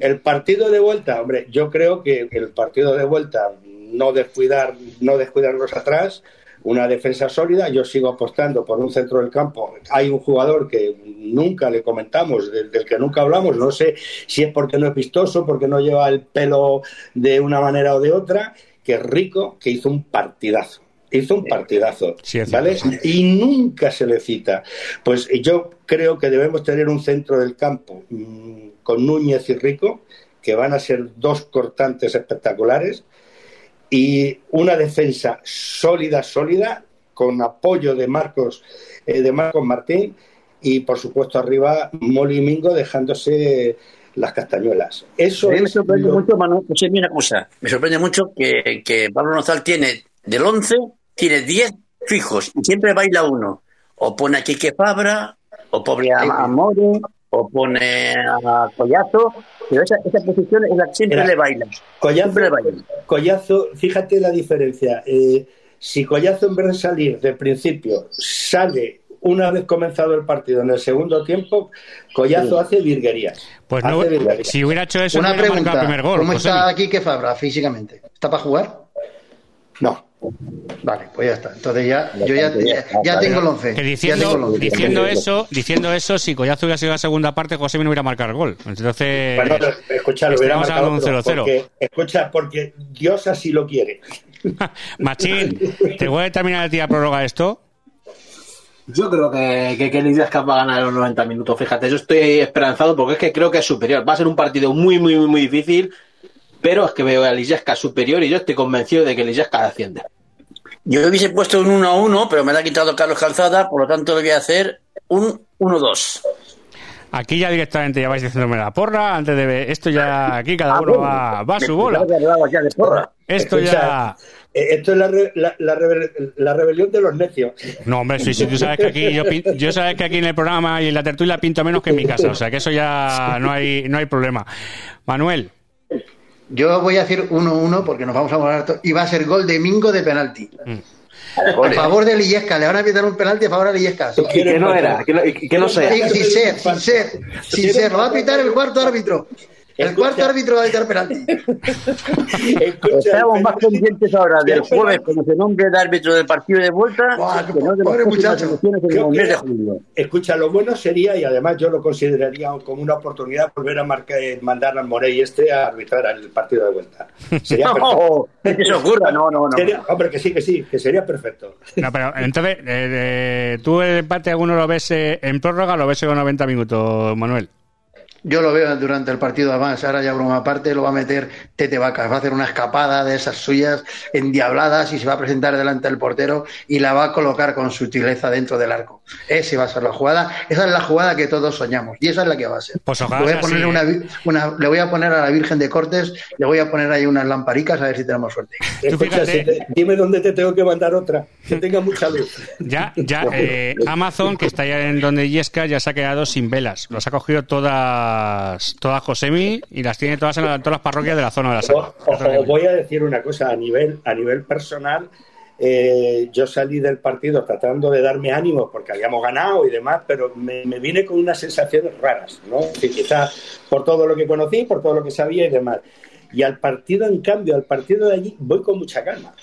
El partido de vuelta, hombre, yo creo que el partido de vuelta, no descuidar, no descuidarnos atrás, una defensa sólida. Yo sigo apostando por un centro del campo. Hay un jugador que nunca le comentamos, del, que nunca hablamos. No sé si es porque no es vistoso, porque no lleva el pelo de una manera o de otra, que es rico, que hizo un partidazo. Hizo un partidazo, ¿vale? Y nunca se le cita. Pues yo creo que debemos tener un centro del campo mm, con Núñez y Rico, que van a ser dos cortantes espectaculares y una defensa sólida, sólida, con apoyo de Marcos, eh, de Marcos Martín y por supuesto arriba Molly Mingo dejándose las castañuelas. Eso me sorprende mucho, Manuel, mira cosa, me sorprende mucho que, que Pablo Nozal tiene del 11, tiene 10 fijos y siempre baila uno. O pone a Quique Fabra, o a Amore, o pone a Collazo, pero esa, esa posición es la que siempre le baila. Collazo, Collazo, fíjate la diferencia. Eh, si Collazo en vez de salir de principio sale una vez comenzado el partido en el segundo tiempo, Collazo hace virguerías. Pues no, si hubiera hecho eso, una pregunta, el primer gol. ¿Cómo está aquí que Fabra físicamente? ¿Está para jugar? No. Vale, pues ya está. Entonces ya, yo ya, ya, tengo el 11. diciendo, diciendo eso, diciendo eso, si Collazo hubiera sido la segunda parte, José me no hubiera marcado el gol. Entonces, bueno, escucha, lo hubiera marcado un 0 -0. Porque, escucha, porque Dios así lo quiere. (laughs) Machín, ¿te voy a terminar de tirar prórroga esto? Yo creo que, que Kelly Díaz va a ganar los 90 minutos. Fíjate, yo estoy esperanzado porque es que creo que es superior. Va a ser un partido muy, muy, muy, muy difícil pero es que veo a Lilleska superior y yo estoy convencido de que Lilleska asciende. Yo hubiese puesto un 1 1, pero me lo ha quitado Carlos Calzada, por lo tanto le voy a hacer un 1 2. Aquí ya directamente ya vais diciéndome la porra, antes de ver, esto ya, aquí cada ah, uno va, va a su bola. Esto ya... Eh, esto es la, la, la, rebelión de los necios. No, hombre, sí, sí, tú sabes que aquí, yo, yo sabes que aquí en el programa y en la tertulia pinto menos que en mi casa, o sea que eso ya no hay, no hay problema. Manuel, Yo voy a decir 1-1 porque nos vamos a molar to- y va a ser gol de Mingo de penalti. A favor de Lillesca, le van a pitar un penalti a favor de Lillesca. ¿Y qué no era? ¿Qué no, y qué no sea? Sin ser, sin ser, sin ser, lo va a pitar el cuarto árbitro. El cuarto árbitro va a pitar penalti. (laughs) Estamos más pendientes ahora del jueves como se nombre el árbitro del partido de vuelta Buah, que no de pobre muchacho. que- de julio. Escucha, lo bueno sería, y además yo lo consideraría como una oportunidad, volver a marcar, mandar al Morey este a arbitrar el partido de vuelta. Sería (laughs) perfecto. No, que se ocurra, no, no, no. Sería- hombre, que sí, que sí, que sería perfecto. No, pero entonces, eh, eh, ¿tú el empate alguno lo ves eh, en prórroga lo ves en 90 minutos, Manuel? Yo lo veo durante el partido, además, ahora ya broma aparte, lo va a meter Tete Vacas, va a hacer una escapada de esas suyas endiabladas y se va a presentar delante del portero y la va a colocar con sutileza dentro del arco. Esa va a ser la jugada, esa es la jugada que todos soñamos y esa es la que va a ser. Pues ojalá le, voy a poner una, ¿eh? una- le voy a poner a la Virgen de Cortes, le voy a poner ahí unas lamparicas a ver si tenemos suerte. Escucha, fíjate. si te- dime dónde te tengo que mandar otra, que tenga mucha luz. (laughs) Ya, ya, eh, Amazon, que está ya en donde Yesca, ya se ha quedado sin velas. Las ha cogido todas, todas Josemi y las tiene todas en todas las parroquias de la zona de la sala. O- Ojo, voy a decir una cosa a nivel, a nivel personal. eh, yo salí del partido tratando de darme ánimos porque habíamos ganado y demás, pero me, me vine con unas sensaciones raras, ¿no? Que quizás por todo lo que conocí, por todo lo que sabía y demás. Y al partido, en cambio, al partido de allí, voy con mucha calma.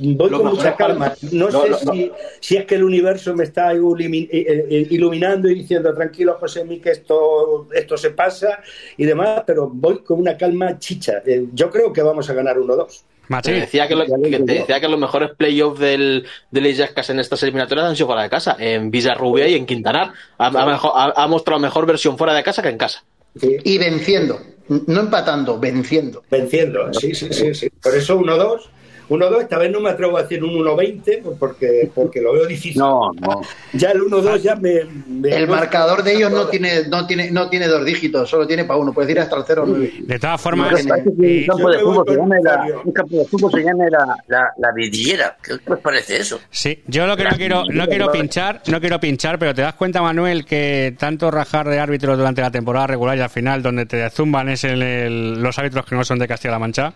Voy Lo con mucha calma. No, No, sé no, no. Si, es que el universo me está ilumi- eh, eh, iluminando y diciendo tranquilo, José Mí, que esto, esto se pasa y demás, pero voy con una calma chicha. Eh, yo creo que vamos a ganar 1-2. Te decía que, lo- que te decía que los mejores playoffs del, de las Yascas en estas eliminatorias han sido fuera de casa, en Villarrubia y en Quintanar. Ha, ha mejor- ha- ha mostrado mejor versión fuera de casa que en casa. Sí, Y venciendo, no empatando, venciendo. venciendo, sí, sí, sí, sí. Por eso 1-2. 1-2, esta vez no me atrevo a decir un 1-20 pues porque, porque lo veo difícil. No, no. Ya el 1-2 ya me... me- El marcador de ellos no tiene, no tiene, no tiene dos dígitos, solo tiene para uno, puedes ir hasta el 0-9. de todas formas, es que eh, campo de yo me voy fútbol se con llame la, Fabio. un campo de fútbol se llame la, la, la vidriera. ¿Qué os parece eso? Sí, yo lo que no quiero, no quiero pinchar, no quiero pinchar, pero te das cuenta, Manuel, que tanto rajar de árbitros durante la temporada regular y al final donde te zumban es en el- los árbitros que no son de Castilla-La Mancha.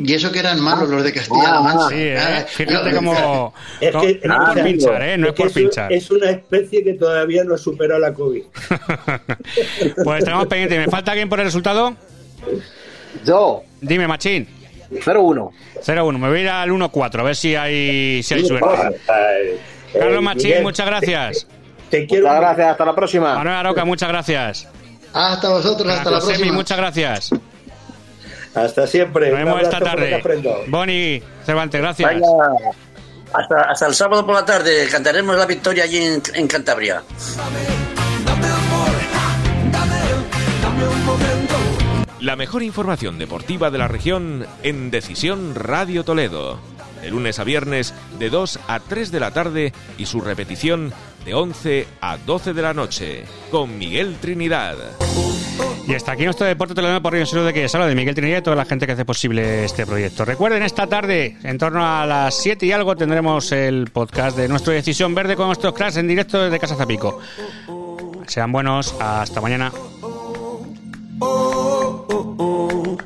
Y eso que eran malos los de Castilla-La Mancha. Sí, ¿eh? Ah, fíjate no, cómo... Es no, que- no es por Ah, pinchar, ¿eh? No es que por pinchar. Es una especie que todavía no ha superado la COVID. (laughs) Pues tenemos pendiente. ¿Me falta alguien por el resultado? Yo, Dime, Machín. 0-1. 0-1. Me voy a ir al 1-4, a ver si hay, si hay suerte. Carlos eh, Machín, Miguel, muchas gracias. Te quiero Muchas gracias, hasta la próxima. Manuel Aroca, muchas gracias. Hasta vosotros, hasta la Josemi, próxima. muchas gracias. Hasta siempre. Nos vemos esta tarde. Boni Cervantes, gracias. Vaya, hasta, hasta el sábado por la tarde cantaremos la victoria allí en, en Cantabria. La mejor información deportiva de la región en Decisión Radio Toledo. De lunes a viernes de 2 a 3 de la tarde y su repetición de 11 a 12 de la noche con Miguel Trinidad. Y hasta aquí nuestro deporte teledano por Río de que habla de Miguel Trinidad y toda la gente que hace posible este proyecto. Recuerden, esta tarde, en torno a las 7 y algo, tendremos el podcast de nuestra Decisión Verde con nuestros cracks en directo desde Casa Zapico. Sean buenos, hasta mañana. oh, oh, oh.